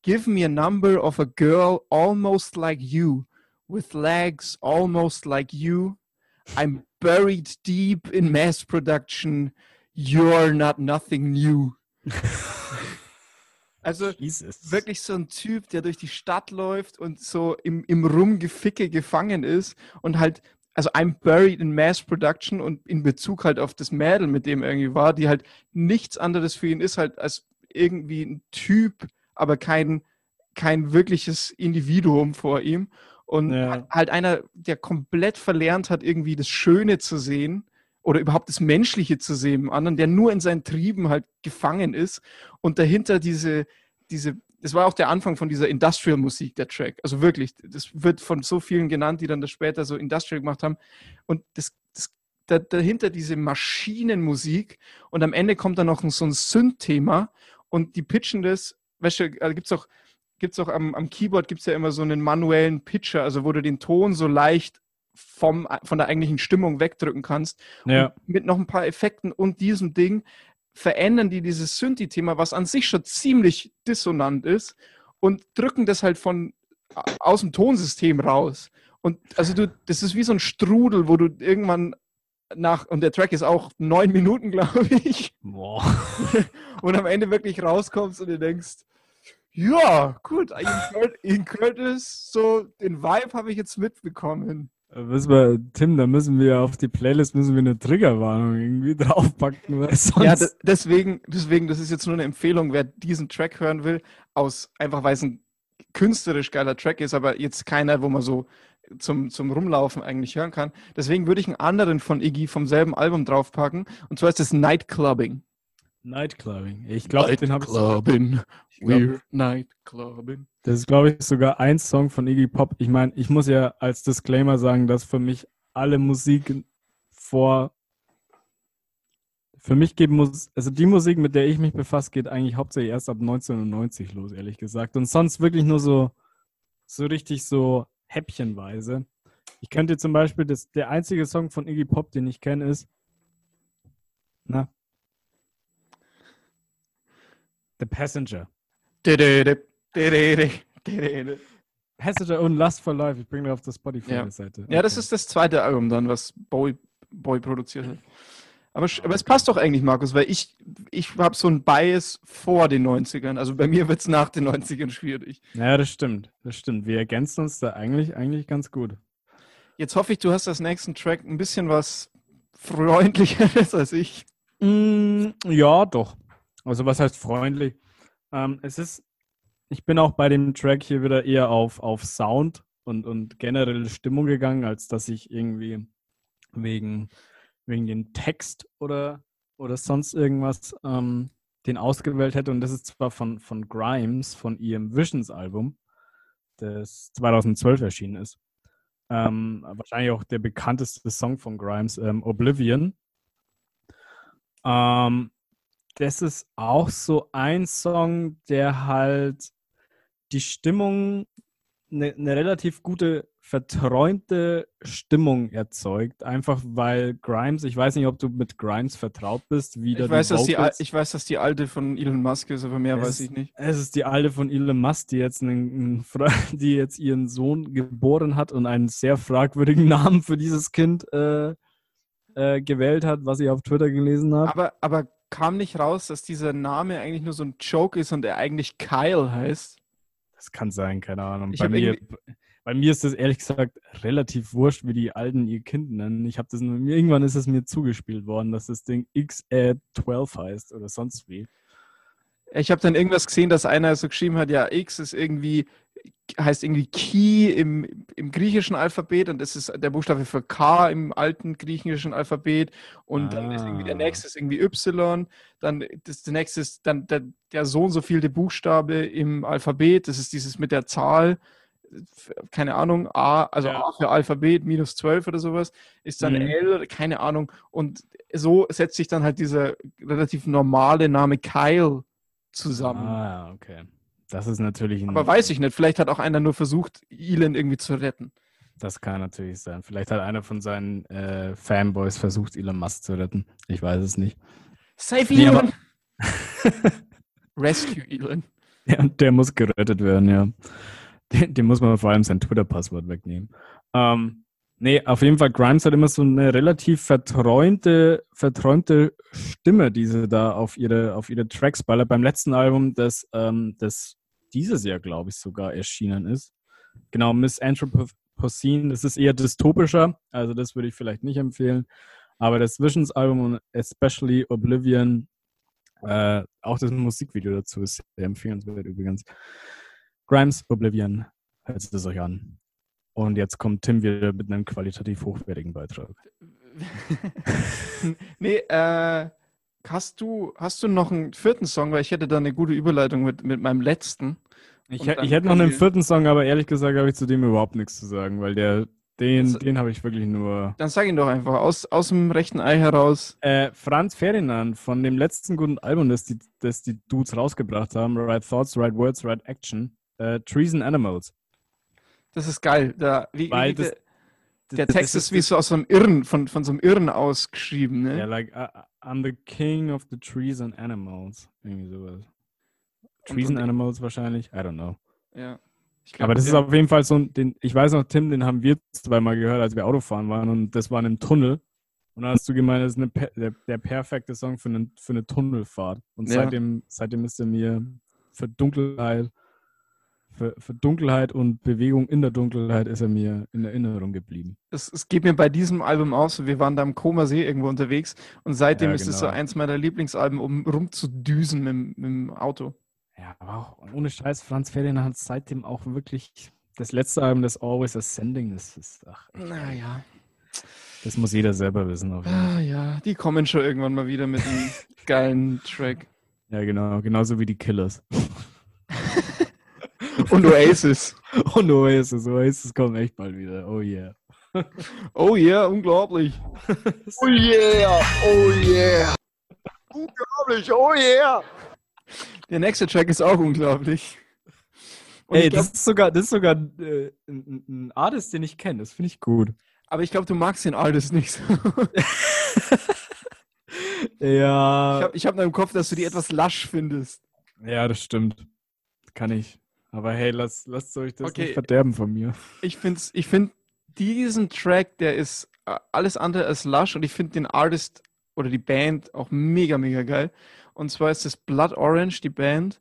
give me a number of a girl almost like you, with legs almost like you. I'm buried deep in mass production. You're not nothing new. also Jesus. wirklich so ein Typ, der durch die Stadt läuft und so im, im Rumgeficke gefangen ist und halt, also I'm buried in mass production und in Bezug halt auf das Mädel, mit dem er irgendwie war, die halt nichts anderes für ihn ist, halt als irgendwie ein Typ, aber kein, kein wirkliches Individuum vor ihm. Und Ja. halt einer, der komplett verlernt hat, irgendwie das Schöne zu sehen oder überhaupt das Menschliche zu sehen anderen, der nur in seinen Trieben halt gefangen ist und dahinter diese, diese, das war auch der Anfang von dieser Industrial-Musik, der Track. Also wirklich, das wird von so vielen genannt, die dann das später so Industrial gemacht haben. Und das, das da, dahinter diese Maschinenmusik und am Ende kommt dann noch so ein Synth-Thema und die pitchen das, weißt du, äh, gibt's auch, gibt's auch am, am Keyboard gibt's ja immer so einen manuellen Pitcher, also wo du den Ton so leicht vom, von der eigentlichen Stimmung wegdrücken kannst. Ja. Mit noch ein paar Effekten und diesem Ding verändern die dieses Synthi-Thema, was an sich schon ziemlich dissonant ist, und drücken das halt von aus dem Tonsystem raus. Und also du, das ist wie so ein Strudel, wo du irgendwann nach, und der Track ist auch neun Minuten, glaube ich. Boah. Und am Ende wirklich rauskommst und dir denkst, ja, gut, Ian Curtis, so den Vibe habe ich jetzt mitbekommen. Äh, Müssen wir, Tim, da müssen wir auf die Playlist müssen wir eine Triggerwarnung irgendwie draufpacken. Ja, de- deswegen, deswegen, das ist jetzt nur eine Empfehlung, wer diesen Track hören will, aus einfach weil es ein künstlerisch geiler Track ist, aber jetzt keiner, wo man so zum, zum Rumlaufen eigentlich hören kann. Deswegen würde ich einen anderen von Iggy vom selben Album draufpacken. Und zwar ist das Nightclubbing. Nightclubbing. Ich glaube, den habe ich. Nightclubbing. We're Nightclubbing. Das ist, glaube ich, sogar ein Song von Iggy Pop. Ich meine, ich muss ja als Disclaimer sagen, dass für mich alle Musik vor. Für mich geht Musik, also die Musik, mit der ich mich befasse, geht eigentlich hauptsächlich erst ab 1990 los, ehrlich gesagt. Und sonst wirklich nur so, so richtig so häppchenweise. Ich könnte zum Beispiel, das, der einzige Song von Iggy Pop, den ich kenne, ist. Na? The Passenger. Passenger und Lust for Life. Ich bringe auf der Spotify-Seite. Ja, das ist das zweite Album dann, was Bowie, Bowie produziert hat. Aber, aber es passt doch eigentlich, Markus, weil ich, ich habe so ein Bias vor den 90ern. Also bei mir wird es nach den 90ern schwierig. Ja, das stimmt. Das stimmt. Wir ergänzen uns da eigentlich, eigentlich ganz gut. Jetzt hoffe ich, du hast das nächsten Track ein bisschen was freundlicheres als ich. Mm, ja, doch. Also was heißt freundlich? Ähm, es ist, ich bin auch bei dem Track hier wieder eher auf, auf Sound und, und generelle Stimmung gegangen, als dass ich irgendwie wegen, wegen dem Text oder, oder sonst irgendwas ähm, den ausgewählt hätte. Und das ist zwar von, von Grimes, von ihrem Visions-Album, das 2012 erschienen ist. Ähm, wahrscheinlich auch der bekannteste Song von Grimes, ähm, Oblivion. Ähm, das ist auch so ein Song, der halt die Stimmung, eine ne relativ gute, verträumte Stimmung erzeugt. Einfach weil Grimes, ich weiß nicht, ob du mit Grimes vertraut bist, wie Ich weiß, die dass die, ich weiß, dass die alte von Elon Musk ist, aber mehr Es weiß ich nicht. es ist die alte von Elon Musk, die jetzt, einen, die jetzt ihren Sohn geboren hat und einen sehr fragwürdigen Namen für dieses Kind äh, äh, gewählt hat, was ich auf Twitter gelesen habe. Aber, aber kam nicht raus, dass dieser Name eigentlich nur so ein Joke ist und er eigentlich Kyle heißt? Das kann sein, keine Ahnung. Ich Bei mir, bei mir ist das ehrlich gesagt relativ wurscht, wie die Alten ihr Kind nennen. Ich habe das nur, irgendwann ist es mir zugespielt worden, dass das Ding XA12 heißt oder sonst wie. Ich habe dann irgendwas gesehen, dass einer so geschrieben hat, ja, X ist irgendwie, heißt irgendwie Key im, im griechischen Alphabet und das ist der Buchstabe für K im alten griechischen Alphabet und dann ist irgendwie der Ah. nächste ist irgendwie Y, dann das, der nächste ist dann der, der so und so vielte Buchstabe im Alphabet, das ist dieses mit der Zahl, keine Ahnung, A, also Ja. A für Alphabet, minus 12 oder sowas, ist dann Mhm. L, keine Ahnung und so setzt sich dann halt dieser relativ normale Name Kyle zusammen. Ah, okay. Das ist natürlich ein, Aber weiß ich nicht, vielleicht hat auch einer nur versucht, Elon irgendwie zu retten. Das kann natürlich sein. Vielleicht hat einer von seinen äh, Fanboys versucht, Elon Musk zu retten. Ich weiß es nicht. Save Nee, Elon! Rescue Elon. Ja, der muss gerettet werden, ja. Dem muss man vor allem sein Twitter-Passwort wegnehmen. Ähm, nee, auf jeden Fall, Grimes hat immer so eine relativ verträumte, verträumte Stimme, die sie da auf ihre, auf ihre Tracks ballert. Beim letzten Album, das, ähm, das dieses Jahr, glaube ich, sogar erschienen ist. Genau, Miss Anthropocene, das ist eher dystopischer, also das würde ich vielleicht nicht empfehlen. Aber das Visions-Album und especially Oblivion, äh, auch das Musikvideo dazu ist sehr empfehlenswert übrigens. Grimes Oblivion, hört es euch an. Und jetzt kommt Tim wieder mit einem qualitativ hochwertigen Beitrag. nee, äh, hast du, hast du noch einen vierten Song? Weil ich hätte da eine gute Überleitung mit, mit meinem letzten. Ich, ich hätte noch einen vierten Song, aber ehrlich gesagt habe ich zu dem überhaupt nichts zu sagen, weil der, den, Also- den habe ich wirklich nur. Dann sag ihn doch einfach, aus, aus dem rechten Ei heraus. Äh, Franz Ferdinand von dem letzten guten Album, das die, das die Dudes rausgebracht haben, Right Thoughts, Right Words, Right Action, äh, Trees and Animals. Das ist geil. Da, wie, Weil wie, das- der, der das Text ist wie so aus so einem Irren, von, von so einem Irren ausgeschrieben. Ne? Ja, like, uh, I'm the king of the trees and animals. Irgendwie sowas. Trees und and Animals wahrscheinlich? I don't know. Ja. Glaub, Aber das ist der- auf jeden Fall so ein, den, ich weiß noch, Tim, den haben wir zweimal gehört, als wir Autofahren waren und das war in einem Tunnel. Und dann hast du gemeint, das ist eine, der, der perfekte Song für eine, für eine Tunnelfahrt. Und Ja. seitdem, seitdem ist er mir für Dunkelheit, für, für Dunkelheit und Bewegung in der Dunkelheit ist er mir in Erinnerung geblieben. Es, es geht mir bei diesem Album aus. Wir waren da am Koma See irgendwo unterwegs und seitdem Ja, ist es so genau. eins meiner Lieblingsalben, um rumzudüsen mit, dem- mit dem Auto. Ja, aber auch ohne Scheiß, Franz Ferdinand hat seitdem auch wirklich das letzte Album, das Always Ascending, das ist, ach, Naja. das muss jeder selber wissen. Ah ja, die kommen schon irgendwann mal wieder mit einem geilen Track. Ja, genau, genauso wie die Killers. Und Oasis. Und Oasis, Oasis kommt echt bald wieder. Oh yeah. Oh yeah, unglaublich. Oh yeah, oh yeah. Unglaublich, oh yeah. Der nächste Track ist auch unglaublich. Und Ey, glaub, das ist sogar, das ist sogar äh, ein, ein Artist, den ich kenne. Das finde ich gut. aber ich glaube, du magst den Artist nicht so. Ja. Ich habe ich hab noch im Kopf, dass du die etwas lasch findest. ja, das stimmt. Kann ich. Aber hey, lasst, lasst euch das Okay. nicht verderben von mir. Ich finde ich find diesen Track, der ist äh, alles andere als lush und ich finde den Artist oder die Band auch mega, mega geil. Und zwar ist es Blood Orange, die Band.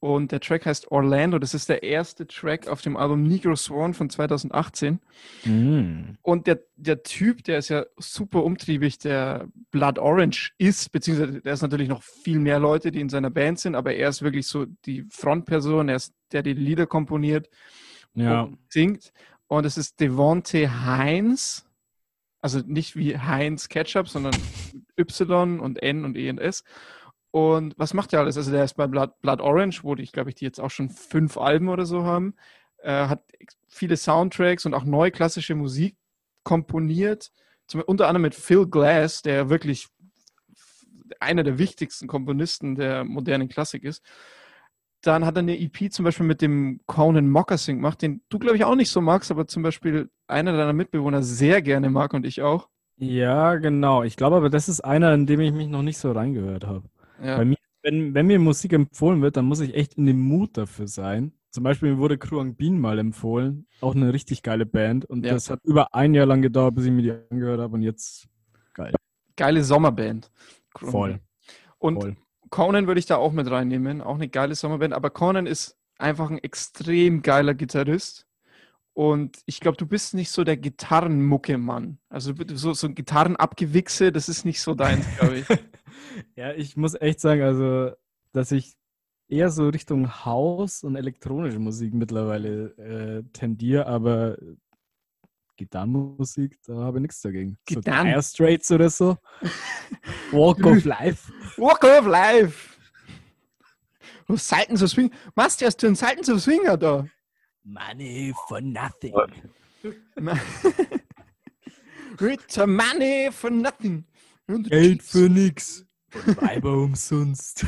Und der Track heißt Orlando. Das ist der erste Track auf dem Album Negro Sworn von 2018. Mm. Und der, der Typ, der ist ja super umtriebig, der Blood Orange ist, beziehungsweise der ist natürlich noch viel mehr Leute, die in seiner Band sind, aber er ist wirklich so die Frontperson, er ist der, der die Lieder komponiert Ja. und singt. Und es ist Devonte Heinz, also nicht wie Heinz Ketchup, sondern Y und N und E und S. Und was macht er alles? Also der ist bei Blood, Blood Orange, wo ich glaube ich, die jetzt auch schon fünf Alben oder so haben, äh, hat viele Soundtracks und auch neue klassische Musik komponiert. Zum, unter anderem mit Phil Glass, der wirklich einer der wichtigsten Komponisten der modernen Klassik ist. Dann hat er eine EP zum Beispiel mit dem Conan Moccasin gemacht, den du, glaube ich, auch nicht so magst, aber zum Beispiel einer deiner Mitbewohner sehr gerne mag und ich auch. ja, genau. Ich glaube aber, das ist einer, in dem ich mich noch nicht so reingehört habe. Ja. Bei mir, wenn, wenn mir Musik empfohlen wird, dann muss ich echt in dem Mut dafür sein. Zum Beispiel mir wurde Kruang Bean mal empfohlen, auch eine richtig geile Band. Und Ja. das hat über ein Jahr lang gedauert, bis ich mir die angehört habe. Und jetzt geil. Geile Sommerband. Voll. Und Voll. Conan würde ich da auch mit reinnehmen. Auch eine geile Sommerband. Aber Conan ist einfach ein extrem geiler Gitarrist. Und ich glaube, du bist nicht so der Gitarrenmucke-Mann. Also so, so ein Gitarrenabgewichse, das ist nicht so deins, glaube ich. Ja, ich muss echt sagen, also, dass ich eher so Richtung House und elektronische Musik mittlerweile äh, tendiere, aber Gitarrenmusik, da habe ich nichts dagegen. Gitarren- So Dire Straits oder so. Walk of Life. Walk of Life! Oh, Sultans of Swing. Was hast du einen Sultans of Swinger da? Money for nothing. A money for nothing. Und Geld für nix. Und Weiber umsonst.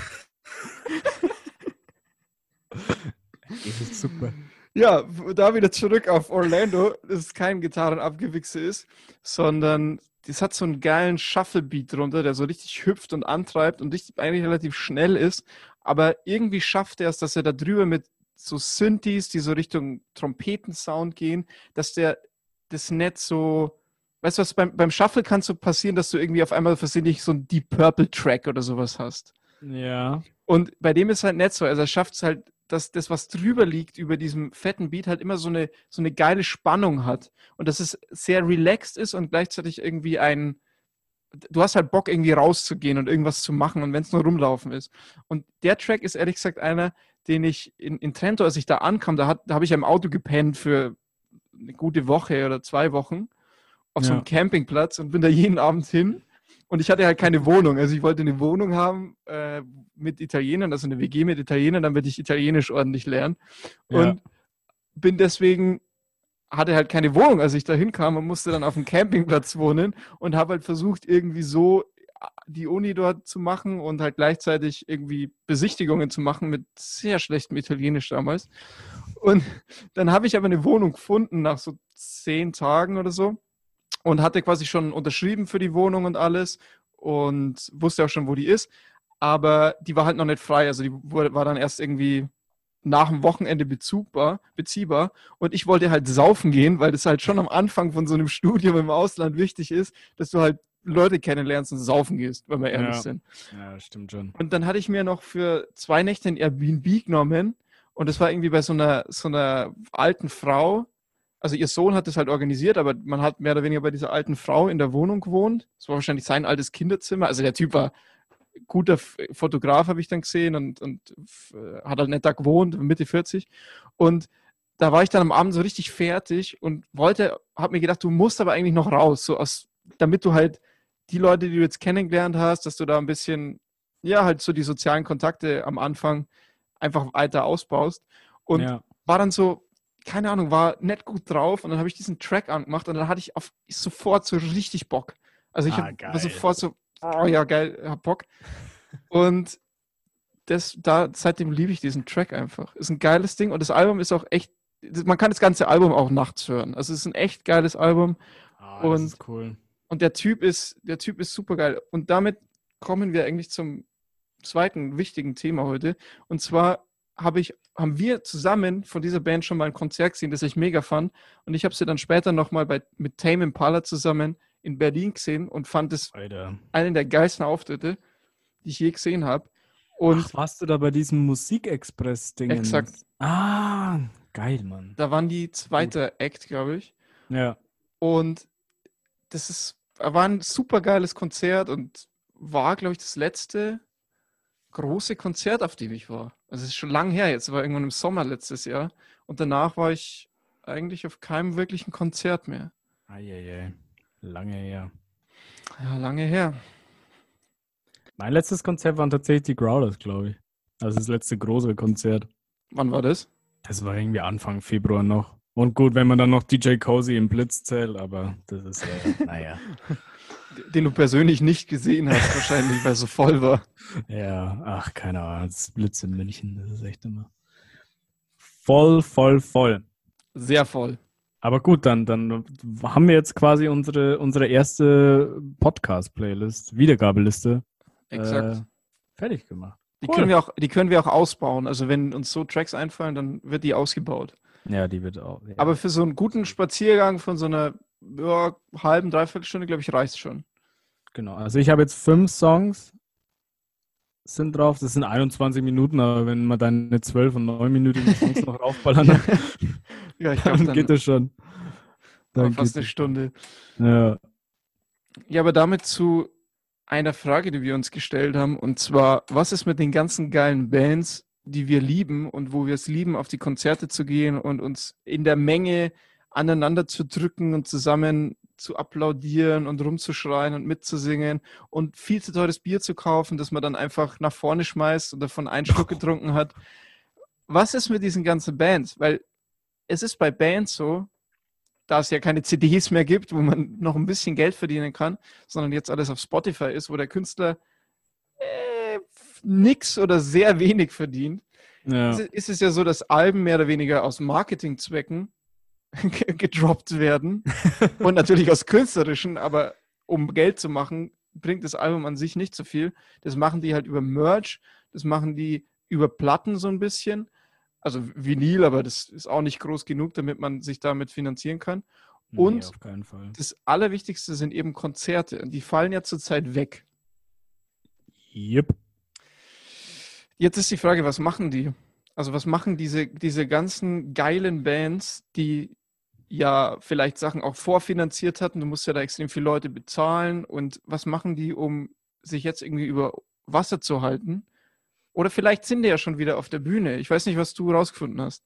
das ist super. Ja, da wieder zurück auf Orlando, dass es kein Gitarrenabgewichse ist, sondern das hat so einen geilen Shuffle-Beat drunter, der so richtig hüpft und antreibt und richtig, eigentlich relativ schnell ist. Aber irgendwie schafft er es, dass er da drüber mit so Synthes, die so Richtung Trompetensound gehen, dass der das nicht so. Weißt du was, beim, beim Shuffle kann es so passieren, dass du irgendwie auf einmal versehentlich so einen Deep Purple Track oder sowas hast. Ja. Und bei dem ist halt nicht so. Also er schafft es halt, dass das, was drüber liegt über diesem fetten Beat, halt immer so eine, so eine geile Spannung hat. Und dass es sehr relaxed ist und gleichzeitig irgendwie ein. Du hast halt Bock, irgendwie rauszugehen und irgendwas zu machen und wenn es nur rumlaufen ist. Und der Track ist ehrlich gesagt einer, den ich in, in Trento, als ich da ankam, da, hat- da habe ich im Auto gepennt für eine gute Woche oder zwei Wochen auf so Ja. einem Campingplatz und bin da jeden Abend hin. Und ich hatte halt keine Wohnung. Also ich wollte eine Wohnung haben äh, mit Italienern, also eine WG mit Italienern, damit ich Italienisch ordentlich lerne. Ja. Und bin deswegen, hatte halt keine Wohnung, als ich da hinkam und musste dann auf dem Campingplatz wohnen und habe halt versucht, irgendwie so die Uni dort zu machen und halt gleichzeitig irgendwie Besichtigungen zu machen mit sehr schlechtem Italienisch damals. Und dann habe ich aber eine Wohnung gefunden nach so zehn Tagen oder so und hatte quasi schon unterschrieben für die Wohnung und alles und wusste auch schon, wo die ist. Aber die war halt noch nicht frei. Also die war dann erst irgendwie nach dem Wochenende bezugbar, beziehbar. Und ich wollte halt saufen gehen, weil das halt schon am Anfang von so einem Studium im Ausland wichtig ist, dass du halt Leute kennenlernst und saufen gehst, wenn wir ehrlich Ja. sind. Ja, stimmt schon. Und dann hatte ich mir noch für zwei Nächte ein Airbnb genommen und das war irgendwie bei so einer, so einer alten Frau. Also ihr Sohn hat das halt organisiert, aber man hat mehr oder weniger bei dieser alten Frau in der Wohnung gewohnt. Das war wahrscheinlich sein altes Kinderzimmer. Also der Typ war guter Fotograf, habe ich dann gesehen und, und äh, hat halt nicht da gewohnt, Mitte 40. Und da war ich dann am Abend so richtig fertig und wollte, habe mir gedacht, du musst aber eigentlich noch raus, so aus, damit du halt die Leute, die du jetzt kennengelernt hast, dass du da ein bisschen, ja, halt so die sozialen Kontakte am Anfang einfach weiter ausbaust. Und ja. war dann so, keine Ahnung, war nicht gut drauf und dann habe ich diesen Track angemacht und dann hatte ich auf sofort so richtig Bock. Also ich Ah, hab- war sofort so, oh ja, geil, hab Bock. Und das, da, seitdem liebe ich diesen Track einfach. Ist ein geiles Ding und das Album ist auch echt, man kann das ganze Album auch nachts hören. Also es ist ein echt geiles Album Ah, Und- das ist cool. und der Typ ist, der Typ ist super geil. Und damit kommen wir eigentlich zum zweiten wichtigen Thema heute. Und zwar habe ich, haben wir zusammen von dieser Band schon mal ein Konzert gesehen, das ich mega fand. Und ich habe sie dann später nochmal mit Tame Impala zusammen in Berlin gesehen und fand es Alter. einen der geilsten Auftritte, die ich je gesehen habe. Und Ach, warst du da bei diesem Musikexpress-Ding? Exakt. Ah, geil, Mann. da waren die zweite Act, glaube ich. Ja. Und das ist, war ein super geiles Konzert und war, glaube ich, das letzte große Konzert, auf dem ich war. Also es ist schon lang her jetzt, war irgendwann im Sommer letztes Jahr. Und danach war ich eigentlich auf keinem wirklichen Konzert mehr. Eieiei. Lange her. Ja, lange her. Mein letztes Konzert waren tatsächlich die Growlers, glaube ich. Also das letzte große Konzert. Wann war das? Das war irgendwie Anfang Februar noch. Und gut, wenn man dann noch DJ Cozy im Blitz zählt, aber das ist ja, naja. Den du persönlich nicht gesehen hast, wahrscheinlich, weil es so voll war. Ja, ach, keine Ahnung. Das Blitz in München, das ist echt immer voll, voll, voll. Sehr voll. Aber gut, dann, dann haben wir jetzt quasi unsere, unsere erste Podcast-Playlist, Wiedergabeliste, Exakt. äh, fertig gemacht. die, cool. können wir auch, die können wir auch ausbauen. Also wenn uns so Tracks einfallen, dann wird die ausgebaut. Ja, die wird auch. Ja. Aber für so einen guten Spaziergang von so einer ja, halben, dreiviertel Stunde, glaube ich, reicht schon. Genau, also ich habe jetzt fünf Songs sind drauf. Das sind 21 Minuten, aber wenn man deine 12 und 9-minütigen Songs noch raufballern, dann, Ja, ich dann dann geht das schon. Dann fast eine Stunde. Ja. Ja, aber damit zu einer Frage, die wir uns gestellt haben, und zwar, was ist mit den ganzen geilen Bands, die wir lieben und wo wir es lieben, auf die Konzerte zu gehen und uns in der Menge aneinander zu drücken und zusammen zu applaudieren und rumzuschreien und mitzusingen und viel zu teures Bier zu kaufen, das man dann einfach nach vorne schmeißt und davon einen Schluck getrunken hat. Was ist mit diesen ganzen Bands? Weil es ist bei Bands so, da es ja keine CDs mehr gibt, wo man noch ein bisschen Geld verdienen kann, sondern jetzt alles auf Spotify ist, wo der Künstler äh, nix oder sehr wenig verdient, Ja. ist, es ja so, dass Alben mehr oder weniger aus Marketingzwecken gedroppt werden und natürlich aus künstlerischen, aber um Geld zu machen, bringt das Album an sich nicht so viel. Das machen die halt über Merch, das machen die über Platten so ein bisschen. Also Vinyl, aber das ist auch nicht groß genug, damit man sich damit finanzieren kann. und- nee. Das Allerwichtigste sind eben Konzerte. Und die fallen ja zurzeit weg. Yep. Jetzt ist die Frage, was machen die? Also was machen diese, diese ganzen geilen Bands, die ja vielleicht Sachen auch vorfinanziert hatten? Du musst ja da extrem viele Leute bezahlen. Und was machen die, um sich jetzt irgendwie über Wasser zu halten? Oder vielleicht sind die ja schon wieder auf der Bühne. Ich weiß nicht, was du rausgefunden hast.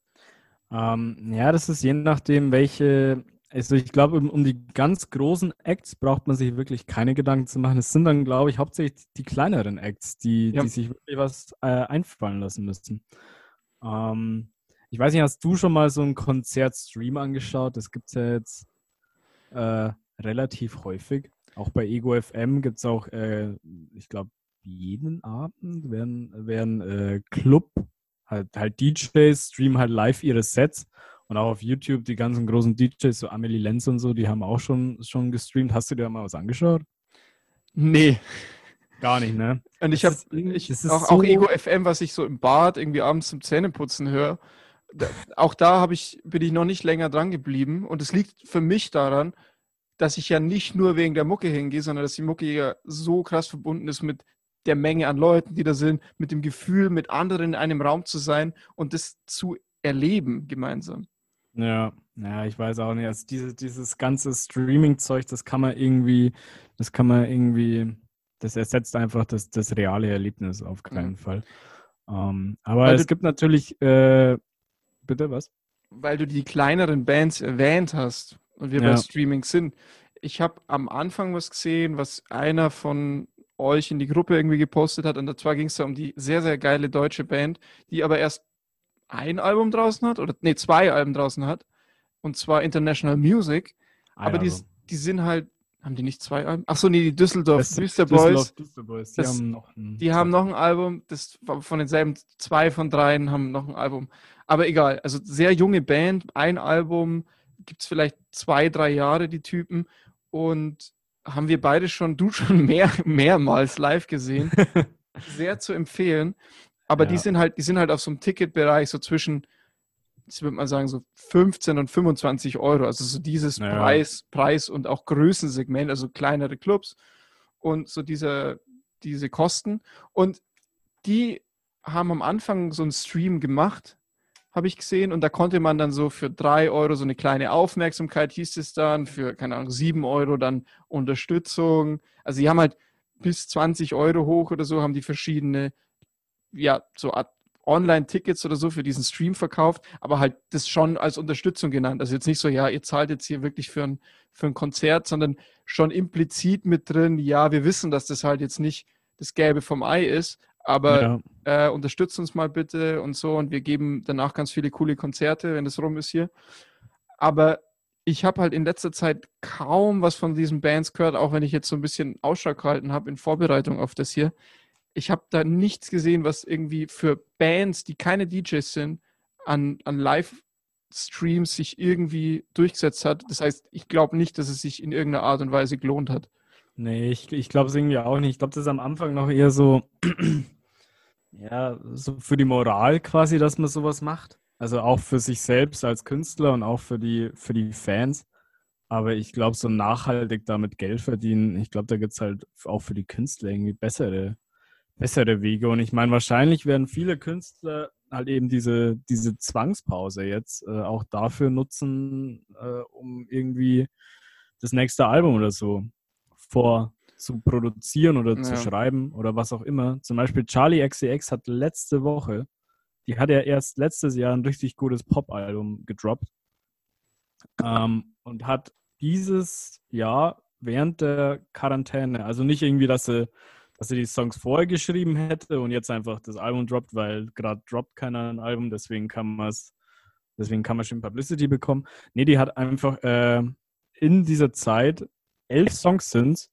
Ähm, ja, das ist je nachdem, welche. Also ich glaube, um, um die ganz großen Acts braucht man sich wirklich keine Gedanken zu machen. Es sind dann, glaube ich, hauptsächlich die kleineren Acts, die, Ja. die sich wirklich was äh, einfallen lassen müssen. Ähm, ich weiß nicht, hast du schon mal so einen Konzertstream angeschaut? Das gibt es ja jetzt äh, relativ häufig. Auch bei Ego FM gibt es auch, äh, ich glaube, jeden Abend werden, werden äh, Club, halt, halt DJs streamen halt live ihre Sets. Und auch auf YouTube die ganzen großen DJs, so Amelie Lenz und so, die haben auch schon, schon gestreamt. Hast du dir mal was angeschaut? Nee. Gar nicht, ne? Und ich habe auch, so- auch Ego FM, was ich so im Bad irgendwie abends zum Zähneputzen höre. Auch da habe ich, bin ich noch nicht länger dran geblieben. Und es liegt für mich daran, dass ich ja nicht nur wegen der Mucke hingehe, sondern dass die Mucke ja so krass verbunden ist mit der Menge an Leuten, die da sind, mit dem Gefühl, mit anderen in einem Raum zu sein und das zu erleben gemeinsam. Ja, ja, ich weiß auch nicht. Also diese, dieses ganze Streaming-Zeug, das kann man irgendwie, das kann man irgendwie, das ersetzt einfach das, das reale Erlebnis auf keinen Mhm. Fall. Ähm, aber Weil es gibt natürlich, äh, bitte was? weil du die kleineren Bands erwähnt hast und wir Ja. bei Streaming sind. Ich habe am Anfang was gesehen, was einer von euch in die Gruppe irgendwie gepostet hat. Und zwar ging es da um die sehr, sehr geile deutsche Band, die aber erst ein Album draußen hat, oder nee, zwei Alben draußen hat. Und zwar International Music. Ah, aber ja, die, die sind halt, haben die nicht zwei Alben? Ach so, nee, die Düsseldorf Düster Düsseldorf Boys. Düster Boys, die Das- haben noch ein Die haben noch ein Album, das von denselben zwei von dreien haben noch ein Album. Aber egal, also sehr junge Band, ein Album, gibt es vielleicht zwei, drei Jahre, die Typen. Und haben wir beide schon, du schon mehr, mehrmals live gesehen. Sehr zu empfehlen. Aber die Ja. sind halt, die sind halt auf so einem Ticketbereich so zwischen, ich würde mal sagen, so 15 und 25 Euro. Also so dieses Ja. Preis, Preis und auch Größensegment, also kleinere Clubs und so diese, diese Kosten. Und die haben am Anfang so einen Stream gemacht, habe ich gesehen. Und da konnte man dann so für drei Euro so eine kleine Aufmerksamkeit, hieß es dann, für, keine Ahnung, sieben Euro dann Unterstützung. Also die haben halt bis 20 Euro hoch oder so, haben die verschiedene, ja, so Art Online-Tickets oder so für diesen Stream verkauft, aber halt das schon als Unterstützung genannt. Also jetzt nicht so, ja, ihr zahlt jetzt hier wirklich für ein, für ein Konzert, sondern schon implizit mit drin, ja, wir wissen, dass das halt jetzt nicht das Gelbe vom Ei ist, aber ja. äh, unterstützt uns mal bitte und so und wir geben danach ganz viele coole Konzerte, wenn es rum ist hier. Aber ich habe halt in letzter Zeit kaum was von diesen Bands gehört, auch wenn ich jetzt so ein bisschen Ausschau gehalten habe in Vorbereitung auf das hier. Ich habe da nichts gesehen, was irgendwie für Bands, die keine DJs sind, an, an Livestreams sich irgendwie durchgesetzt hat. Das heißt, ich glaube nicht, dass es sich in irgendeiner Art und Weise gelohnt hat. Nee, ich, ich glaube es irgendwie auch nicht. Ich glaube, das ist am Anfang noch eher so, ja, so für die Moral quasi, dass man sowas macht. Also auch für sich selbst als Künstler und auch für die, für die Fans. Aber ich glaube, so nachhaltig damit Geld verdienen, ich glaube, da gibt es halt auch für die Künstler irgendwie bessere, bessere Wege. Und ich meine, wahrscheinlich werden viele Künstler halt eben diese, diese Zwangspause jetzt äh, auch dafür nutzen, äh, um irgendwie das nächste Album oder so vor zu produzieren oder zu Ja. schreiben oder was auch immer. Zum Beispiel Charlie XCX hat letzte Woche, die hat ja erst letztes Jahr ein richtig gutes Pop-Album gedroppt ähm, und hat dieses Jahr während der Quarantäne, also nicht irgendwie, dass sie, dass sie die Songs vorher geschrieben hätte und jetzt einfach das Album droppt, weil gerade droppt keiner ein Album, deswegen kann man es, deswegen kann man schon Publicity bekommen. Nee, die hat einfach äh, in dieser Zeit elf Songs sind.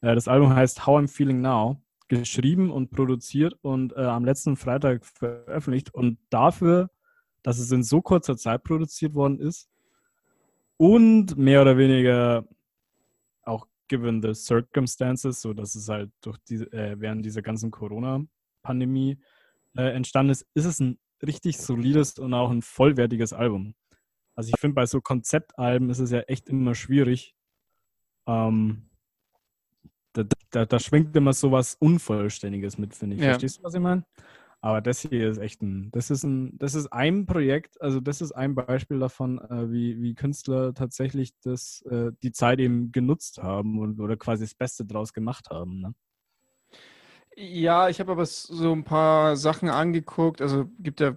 Äh, das Album heißt How I'm Feeling Now, geschrieben und produziert und äh, am letzten Freitag veröffentlicht. Und dafür, dass es in so kurzer Zeit produziert worden ist und mehr oder weniger given the circumstances, so dass es halt durch die, äh, während dieser ganzen Corona-Pandemie äh, entstanden ist, ist es ein richtig solides und auch ein vollwertiges Album. Also ich finde, bei so Konzeptalben ist es ja echt immer schwierig. Ähm, da, da, da schwingt immer so was Unvollständiges mit, finde ich. Ja. Verstehst du, was ich meine? Aber das hier ist echt ein, das ist ein, das ist ein Projekt, also das ist ein Beispiel davon, äh, wie, wie Künstler tatsächlich das, äh, die Zeit eben genutzt haben und oder quasi das Beste draus gemacht haben. Ne? Ja, ich habe aber so ein paar Sachen angeguckt. Also gibt ja,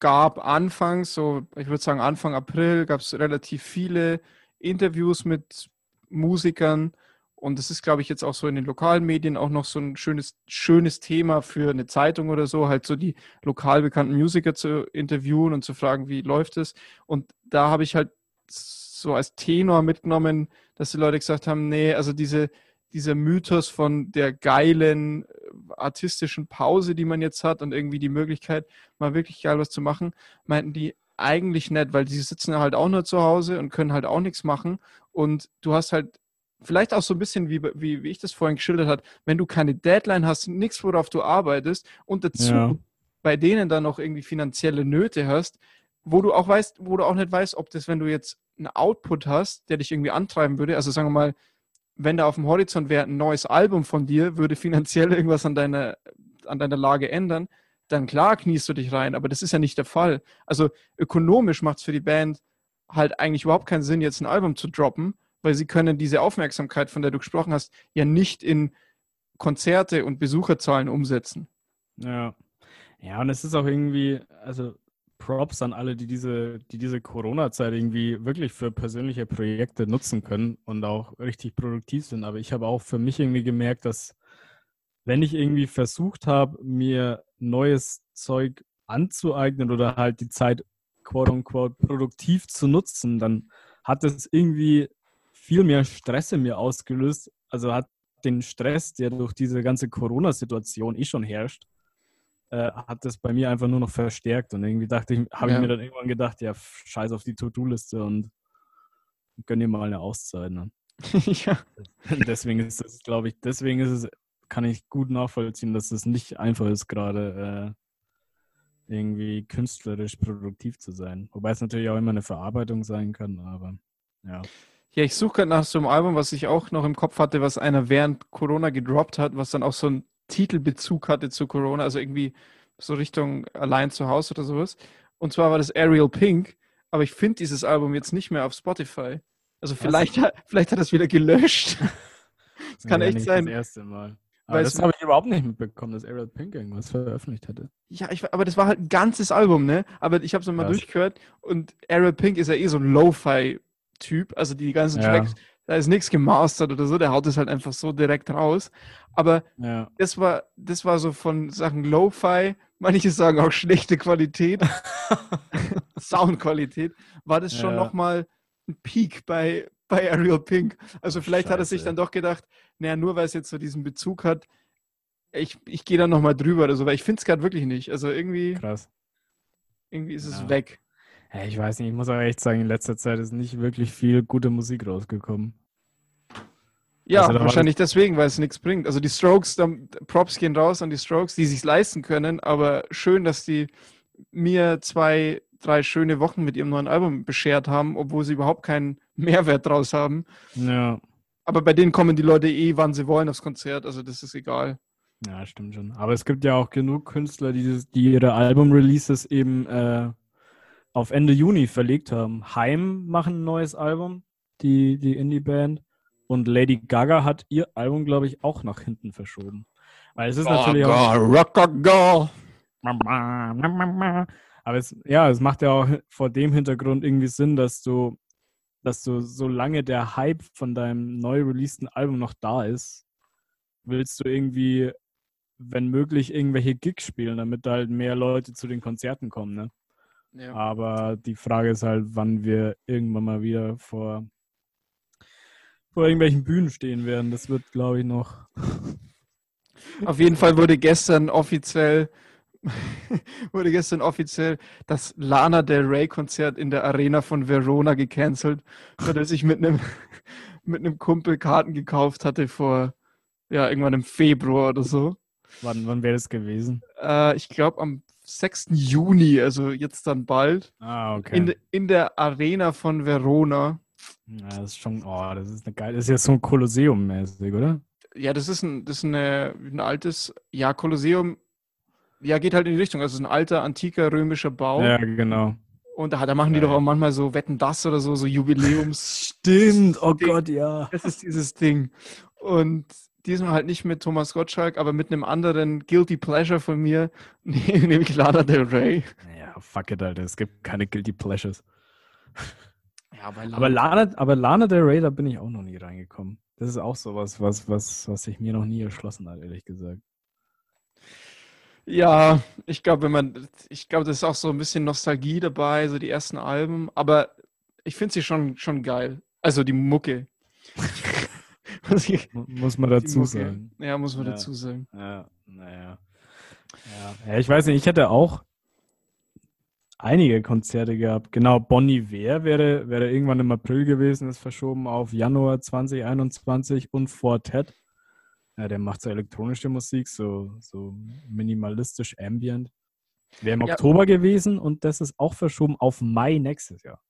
gab anfangs, so ich würde sagen Anfang April, gab es relativ viele Interviews mit Musikern. Und das ist, glaube ich, jetzt auch so in den lokalen Medien auch noch so ein schönes, schönes Thema für eine Zeitung oder so, halt so die lokal bekannten Musiker zu interviewen und zu fragen, wie läuft es. Und da habe ich halt so als Tenor mitgenommen, dass die Leute gesagt haben, nee, also diese, dieser Mythos von der geilen äh, artistischen Pause, die man jetzt hat und irgendwie die Möglichkeit, mal wirklich geil was zu machen, meinten die eigentlich nicht, weil die sitzen halt auch nur zu Hause und können halt auch nichts machen. Und du hast halt vielleicht auch so ein bisschen, wie, wie, wie ich das vorhin geschildert habe, wenn du keine Deadline hast, nichts, worauf du arbeitest und dazu Ja. bei denen dann noch irgendwie finanzielle Nöte hast, wo du auch weißt, wo du auch nicht weißt, ob das, wenn du jetzt einen Output hast, der dich irgendwie antreiben würde, also sagen wir mal, wenn da auf dem Horizont wäre ein neues Album von dir, würde finanziell irgendwas an deiner, an deiner Lage ändern, dann klar kniest du dich rein, aber das ist ja nicht der Fall. Also ökonomisch macht es für die Band halt eigentlich überhaupt keinen Sinn, jetzt ein Album zu droppen, weil sie können diese Aufmerksamkeit, von der du gesprochen hast, ja nicht in Konzerte und Besucherzahlen umsetzen. Ja. Ja, und es ist auch irgendwie, also Props an alle, die diese, die diese Corona-Zeit irgendwie wirklich für persönliche Projekte nutzen können und auch richtig produktiv sind. Aber ich habe auch für mich irgendwie gemerkt, dass wenn ich irgendwie versucht habe, mir neues Zeug anzueignen oder halt die Zeit quote unquote produktiv zu nutzen, dann hat es irgendwie viel mehr Stress in mir ausgelöst. Also hat den Stress, der durch diese ganze Corona-Situation eh schon herrscht, äh, hat das bei mir einfach nur noch verstärkt. Und irgendwie dachte ich, habe Ja. ich mir dann irgendwann gedacht, ja, scheiß auf die To-Do-Liste und gönn dir mal eine Auszeit. Ne? ja. deswegen ist es, glaube ich, deswegen ist es, kann ich gut nachvollziehen, dass es nicht einfach ist, gerade äh, irgendwie künstlerisch produktiv zu sein. Wobei es natürlich auch immer eine Verarbeitung sein kann, aber ja. Ja, ich suche gerade nach so einem Album, was ich auch noch im Kopf hatte, was einer während Corona gedroppt hat, was dann auch so einen Titelbezug hatte zu Corona, also irgendwie so Richtung allein zu Hause oder sowas. Und zwar war das Ariel Pink, aber ich finde dieses Album jetzt nicht mehr auf Spotify. Also vielleicht, hat- vielleicht hat er es wieder gelöscht. Das kann ja, echt sein. Das erste Mal. Aber das habe ich überhaupt nicht mitbekommen, dass Ariel Pink irgendwas veröffentlicht hätte. Ja, ich, aber das war halt ein ganzes Album, ne? Aber ich habe es nochmal durchgehört und Ariel Pink ist ja eh so ein Lo-Fi-Typ, also die ganzen Ja. Tracks, da ist nichts gemastert oder so, der haut es halt einfach so direkt raus. Aber Ja. das war, das war so von Sachen Lo-Fi, manche sagen auch schlechte Qualität, Soundqualität, war das schon Ja. nochmal ein Peak bei, bei Ariel Pink. Also vielleicht hat er sich Scheiße. dann doch gedacht, naja, nur weil es jetzt so diesen Bezug hat, ich, ich gehe da nochmal drüber oder so, weil ich finde es gerade wirklich nicht. Also irgendwie, Krass. irgendwie ist es Ja. weg. Ja, ich weiß nicht, ich muss auch echt sagen, in letzter Zeit ist nicht wirklich viel gute Musik rausgekommen. Ja, Also wahrscheinlich deswegen, weil es nichts bringt. Also die Strokes, dann, Props gehen raus an die Strokes, die sich leisten können, aber schön, dass die mir zwei, drei schöne Wochen mit ihrem neuen Album beschert haben, obwohl sie überhaupt keinen Mehrwert draus haben. Ja. Aber bei denen kommen die Leute eh, wann sie wollen, aufs Konzert, also das ist egal. Ja, stimmt schon. Aber es gibt ja auch genug Künstler, die, die ihre Album-Releases eben äh, auf Ende Juni verlegt haben. Heim machen ein neues Album, die, die Indie-Band. Und Lady Gaga hat ihr Album, glaube ich, auch nach hinten verschoben. Weil es ist natürlich auch. Rocker Girl. Aber es, ja, es macht ja auch vor dem Hintergrund irgendwie Sinn, dass du, dass du, solange der Hype von deinem neu releaseden Album noch da ist, willst du irgendwie, wenn möglich, irgendwelche Gigs spielen, damit halt mehr Leute zu den Konzerten kommen, ne? Ja. Aber die Frage ist halt, wann wir irgendwann mal wieder vor, vor irgendwelchen Bühnen stehen werden. Das wird, glaube ich, noch. Auf jeden Fall wurde gestern offiziell wurde gestern offiziell das Lana Del Rey Konzert in der Arena von Verona gecancelt, weil er sich mit einem mit einem Kumpel Karten gekauft hatte vor ja irgendwann im Februar oder so. Wann, wann wäre das gewesen? Äh, ich glaube am 6. Juni, also jetzt dann bald, Ah, okay. in, in der Arena von Verona. Ja, das ist schon, oh, das ist eine geile, das ist jetzt so ein Kolosseum-mäßig, oder? Ja, das ist ein, das ist eine, ein altes, ja, Kolosseum, ja, geht halt in die Richtung. Also es ist ein alter, antiker römischer Bau. Ja, genau. Und da, da machen die Ja, doch auch ja. manchmal so Wetten das oder so, so Jubiläums. Stimmt, oh Ding. Gott, ja. Das ist dieses Ding. Und diesmal halt nicht mit Thomas Gottschalk, aber mit einem anderen Guilty Pleasure von mir, nämlich Lana Del Rey. Ja, fuck it, Alter, es gibt keine Guilty Pleasures. Ja, bei Aber Lana, aber Lana Del Rey, da bin ich auch noch nie reingekommen. Das ist auch sowas, was, was, was sich mir noch nie erschlossen hat, ehrlich gesagt. Ja, ich glaube, wenn man, ich glaube, das ist auch so ein bisschen Nostalgie dabei, so die ersten Alben, aber ich finde sie schon, schon geil. Also die Mucke. Muss man dazu sagen. Ja, muss man Ja. dazu sagen. Ja, naja. Ja. ja, ich weiß nicht, ich hätte auch einige Konzerte gehabt. Genau, Bonnie Iver wäre, wäre irgendwann im April gewesen, ist verschoben auf Januar 2021 und Fortet. Ja, der macht so elektronische Musik, so, so minimalistisch ambient. Wäre im Ja. Oktober gewesen und das ist auch verschoben auf Mai nächstes Jahr.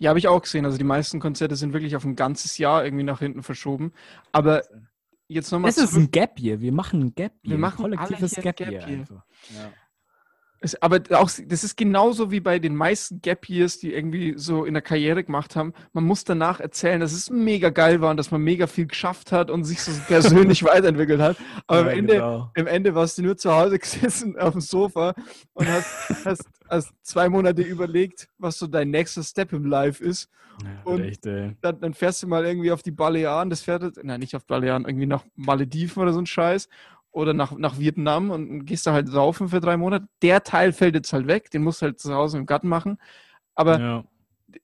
Ja, habe ich auch gesehen. Also die meisten Konzerte sind wirklich auf ein ganzes Jahr irgendwie nach hinten verschoben. Aber jetzt nochmal Es ist ein Gap Year. Wir machen ein Gap Year. Wir machen ein kollektives alle hier Gap. Gap einfach. Ja. Es, aber auch, das ist genauso wie bei den meisten Gap Years, die irgendwie so in der Karriere gemacht haben. Man muss danach erzählen, dass es mega geil war und dass man mega viel geschafft hat und sich so persönlich weiterentwickelt hat. Aber Ja, am, Ende, genau. am Ende warst du nur zu Hause gesessen auf dem Sofa und hast, hast, hast zwei Monate überlegt, was so dein nächster Step im Life ist. Ja, Und- echt. Dann, dann fährst du mal irgendwie auf die Balearen, das fährt, nein, nicht auf Balearen, irgendwie nach Malediven oder so ein Scheiß oder nach, nach Vietnam und gehst da halt saufen für drei Monate. Der Teil fällt jetzt halt weg, den musst du halt zu Hause im Garten machen. Aber Ja.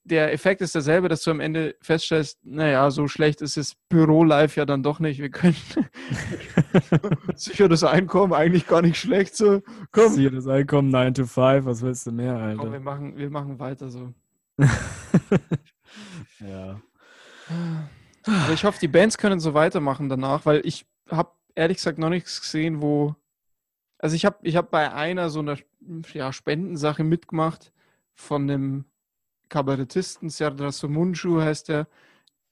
der Effekt ist derselbe, dass du am Ende feststellst, naja, so schlecht ist das Büro-Life ja dann doch nicht. Wir können sicher das Einkommen eigentlich gar nicht schlecht. So, komm, Hier das Einkommen 9 to 5, was willst du mehr, komm wir, Alter? machen, wir machen weiter so. ja. Aber ich hoffe, die Bands können so weitermachen danach, weil ich habe ehrlich gesagt noch nichts gesehen, wo. Also ich habe ich hab bei einer so einer ja, Spendensache mitgemacht von einem Kabarettisten, Serdar Somuncu heißt der,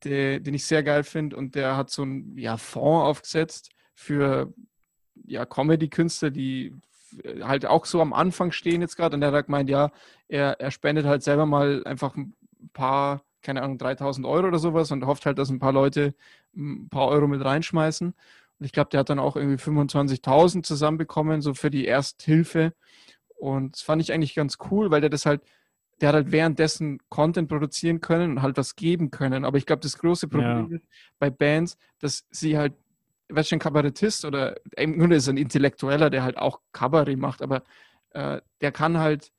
der, den ich sehr geil finde und der hat so einen ja, Fonds aufgesetzt für ja, Comedy-Künstler, die halt auch so am Anfang stehen jetzt gerade und der hat halt gemeint, ja, er, er spendet halt selber mal einfach ein paar, keine Ahnung, 3000 Euro oder sowas und hofft halt, dass ein paar Leute ein paar Euro mit reinschmeißen. Und ich glaube, der hat dann auch irgendwie 25.000 zusammenbekommen, so für die Ersthilfe. Und das fand ich eigentlich ganz cool, weil der das halt, der hat halt währenddessen Content produzieren können und halt was geben können. Aber ich glaube, das große Problem Ja. bei Bands, dass sie halt, weißt du, ein Kabarettist oder im Grunde ist ein Intellektueller, der halt auch Kabarett macht, aber äh, der kann halt,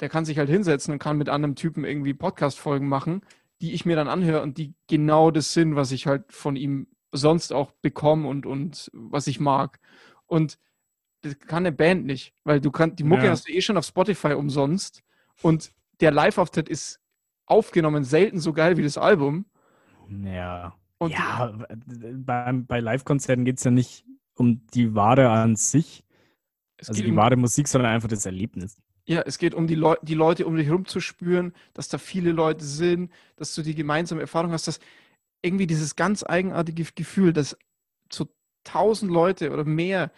der kann sich halt hinsetzen und kann mit anderen Typen irgendwie Podcast-Folgen machen, die ich mir dann anhöre und die genau das sind, was ich halt von ihm sonst auch bekomme und, und was ich mag. Und das kann eine Band nicht, weil du kannst, die Mucke Ja. hast du eh schon auf Spotify umsonst und der Live-Auftritt ist aufgenommen selten so geil wie das Album. Ja. Und ja, bei, bei Live-Konzerten geht es ja nicht um die Ware an sich, also die um- wahre Musik, sondern einfach das Erlebnis. Ja, es geht um die, Leu die Leute um dich herum zu spüren, dass da viele Leute sind, dass du die gemeinsame Erfahrung hast, dass irgendwie dieses ganz eigenartige Gefühl, dass so tausend Leute oder mehr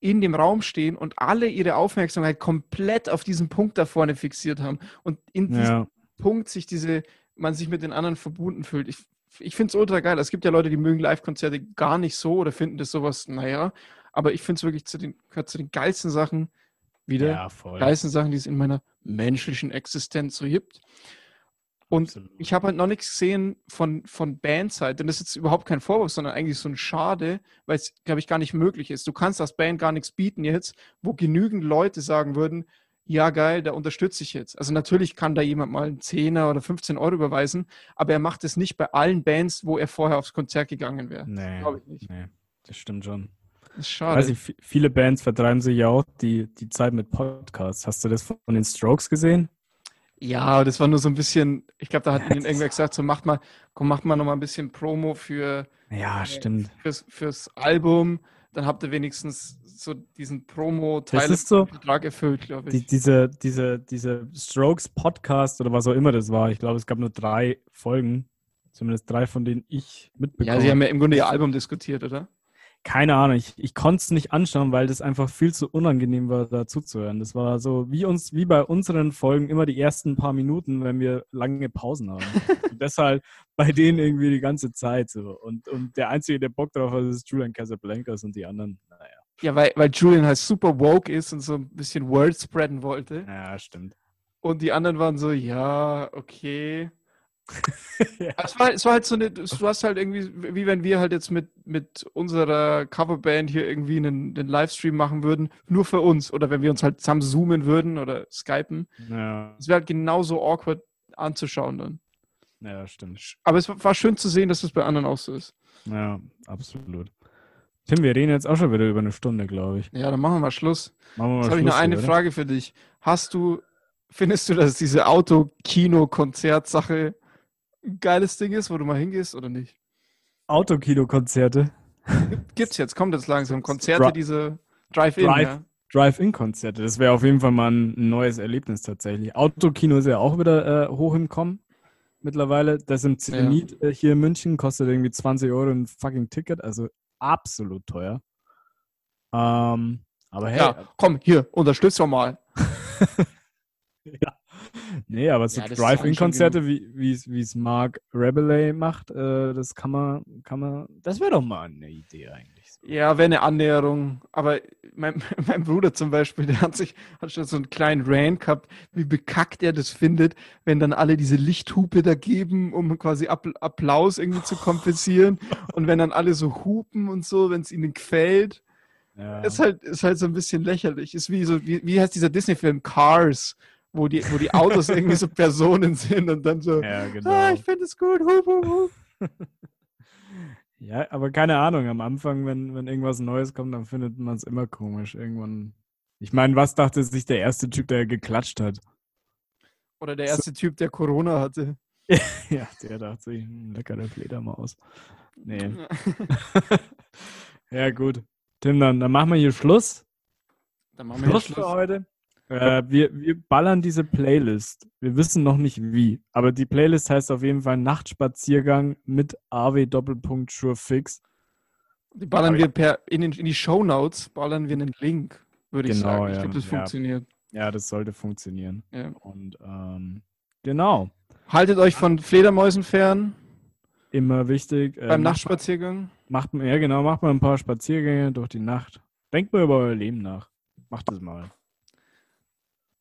in dem Raum stehen und alle ihre Aufmerksamkeit komplett auf diesen Punkt da vorne fixiert haben und in diesem Ja, Punkt sich diese, man sich mit den anderen verbunden fühlt. Ich, ich finde es ultra geil. Es gibt ja Leute, die mögen Live-Konzerte gar nicht so oder finden das sowas, naja, aber ich finde es wirklich zu den, gehört zu den geilsten Sachen wieder ja, voll. geilsten Sachen, die es in meiner menschlichen Existenz so gibt. Und Absolut. ich habe halt noch nichts gesehen von, von Bandseite. Und das ist jetzt überhaupt kein Vorwurf, sondern eigentlich so ein Schade, weil es, glaube ich, gar nicht möglich ist. Du kannst als Band gar nichts bieten jetzt, wo genügend Leute sagen würden, ja geil, da unterstütze ich jetzt. Also natürlich kann da jemand mal einen Zehner oder 15 Euro überweisen, aber er macht es nicht bei allen Bands, wo er vorher aufs Konzert gegangen wäre. Nee, Glaube ich nicht. nee, das stimmt schon. Das ist Weiß schade. ich, vi- viele Bands vertreiben sich ja auch die, die Zeit mit Podcasts. Hast du das von den Strokes gesehen? Ja, das war nur so ein bisschen, ich glaube, da hat ihnen irgendwer gesagt, so macht mal, komm, macht mal noch mal ein bisschen Promo für, Ja, stimmt. fürs, fürs Album, dann habt ihr wenigstens so diesen Promo-Teil Das ist so- Vertrag erfüllt, glaube Die, ich. diese, diese, diese Strokes Podcast oder was auch immer das war, ich glaube, es gab nur drei Folgen, zumindest drei, von denen ich mitbekommen ja, sie haben ja im Grunde ihr Album diskutiert, oder? Keine Ahnung, ich, ich konnte es nicht anschauen, weil das einfach viel zu unangenehm war, da zuzuhören. Das war so wie uns, wie bei unseren Folgen immer die ersten paar Minuten, wenn wir lange Pausen haben. und deshalb bei denen irgendwie die ganze Zeit so. Und, und der Einzige, der Bock drauf hat, ist Julian Casablancas und die anderen, naja. Ja, weil, weil Julian halt super woke ist und so ein bisschen Word spreaden wollte. Ja, stimmt. Und die anderen waren so, ja, okay. Es, war, es war halt so eine, du hast halt irgendwie, wie wenn wir halt jetzt mit, mit unserer Coverband hier irgendwie einen, einen Livestream machen würden, nur für uns. Oder wenn wir uns halt zusammen zoomen würden oder skypen. Ja, Es wäre halt genauso awkward anzuschauen dann. ja, stimmt. Aber es war- schön zu sehen, dass es bei anderen auch so ist. Ja, absolut. Tim, wir reden jetzt auch schon wieder über eine Stunde, glaube ich. Ja, dann machen wir mal Schluss. Machen wir mal Jetzt habe ich noch eine oder? Frage für dich. Hast du, findest du, dass diese Auto-Kino-Konzert-Sache geiles Ding ist, wo du mal hingehst oder nicht? Autokino-Konzerte. Gibt's jetzt, kommt jetzt langsam. Konzerte, diese Drive-In, Drive- ja. Drive-In-Konzerte, das wäre auf jeden Fall mal ein neues Erlebnis tatsächlich. Autokino ist ja auch wieder äh, hoch im Kommen. mittlerweile. Das im Zenit äh, hier in München kostet irgendwie 20 Euro ein fucking Ticket, also absolut teuer. Ähm, aber hey, Ja, komm, hier, unterstützt doch mal. Ja. Nee, aber so Ja, Drive-In-Konzerte, wie wie es- wie es Mark Rebelay macht, äh, das kann man, kann man, das wäre doch mal eine Idee eigentlich. So. Ja, wäre eine Annäherung. Aber mein, mein Bruder zum Beispiel, der hat sich, hat schon so einen kleinen Rant gehabt, wie bekackt er das findet, wenn dann alle diese Lichthupe da geben, um quasi App Applaus irgendwie zu kompensieren. Und wenn dann alle so hupen und so, wenn es ihnen gefällt. Ja. Ist halt, ist halt so ein bisschen lächerlich. Ist wie so, wie, wie heißt dieser Disney-Film Cars, wo die, wo die Autos irgendwie so Personen sind und dann so, ja, genau. ah, ich finde es gut, hup, hup, hup. Ja, aber keine Ahnung, am Anfang, wenn, wenn irgendwas Neues kommt, dann findet man es immer komisch. Irgendwann. Ich meine, was dachte sich der erste Typ, der geklatscht hat? Oder der erste Typ, der Corona hatte. Ja, der dachte sich, hm, leckere Fledermaus. Nee. ja, gut. Tim, dann, dann machen wir hier Schluss. Dann machen wir Schluss jetzt für Schluss. heute. Äh, wir, wir ballern diese Playlist. Wir wissen noch nicht wie, aber die Playlist heißt auf jeden Fall Nachtspaziergang mit AW Doppelpunkt Sure Fix. Die ballern Aber wir per, in, den, in die Shownotes, ballern wir einen Link, würde ich Genau, sagen. Ich ja, glaube, das ja. funktioniert. Ja, das sollte funktionieren. Ja. Und ähm, genau, Haltet euch von Fledermäusen fern immer wichtig. äh, beim macht- Nachtspaziergang. Macht, ja, genau, macht mal ein paar Spaziergänge durch die Nacht. Denkt mal über euer Leben nach. Macht es mal.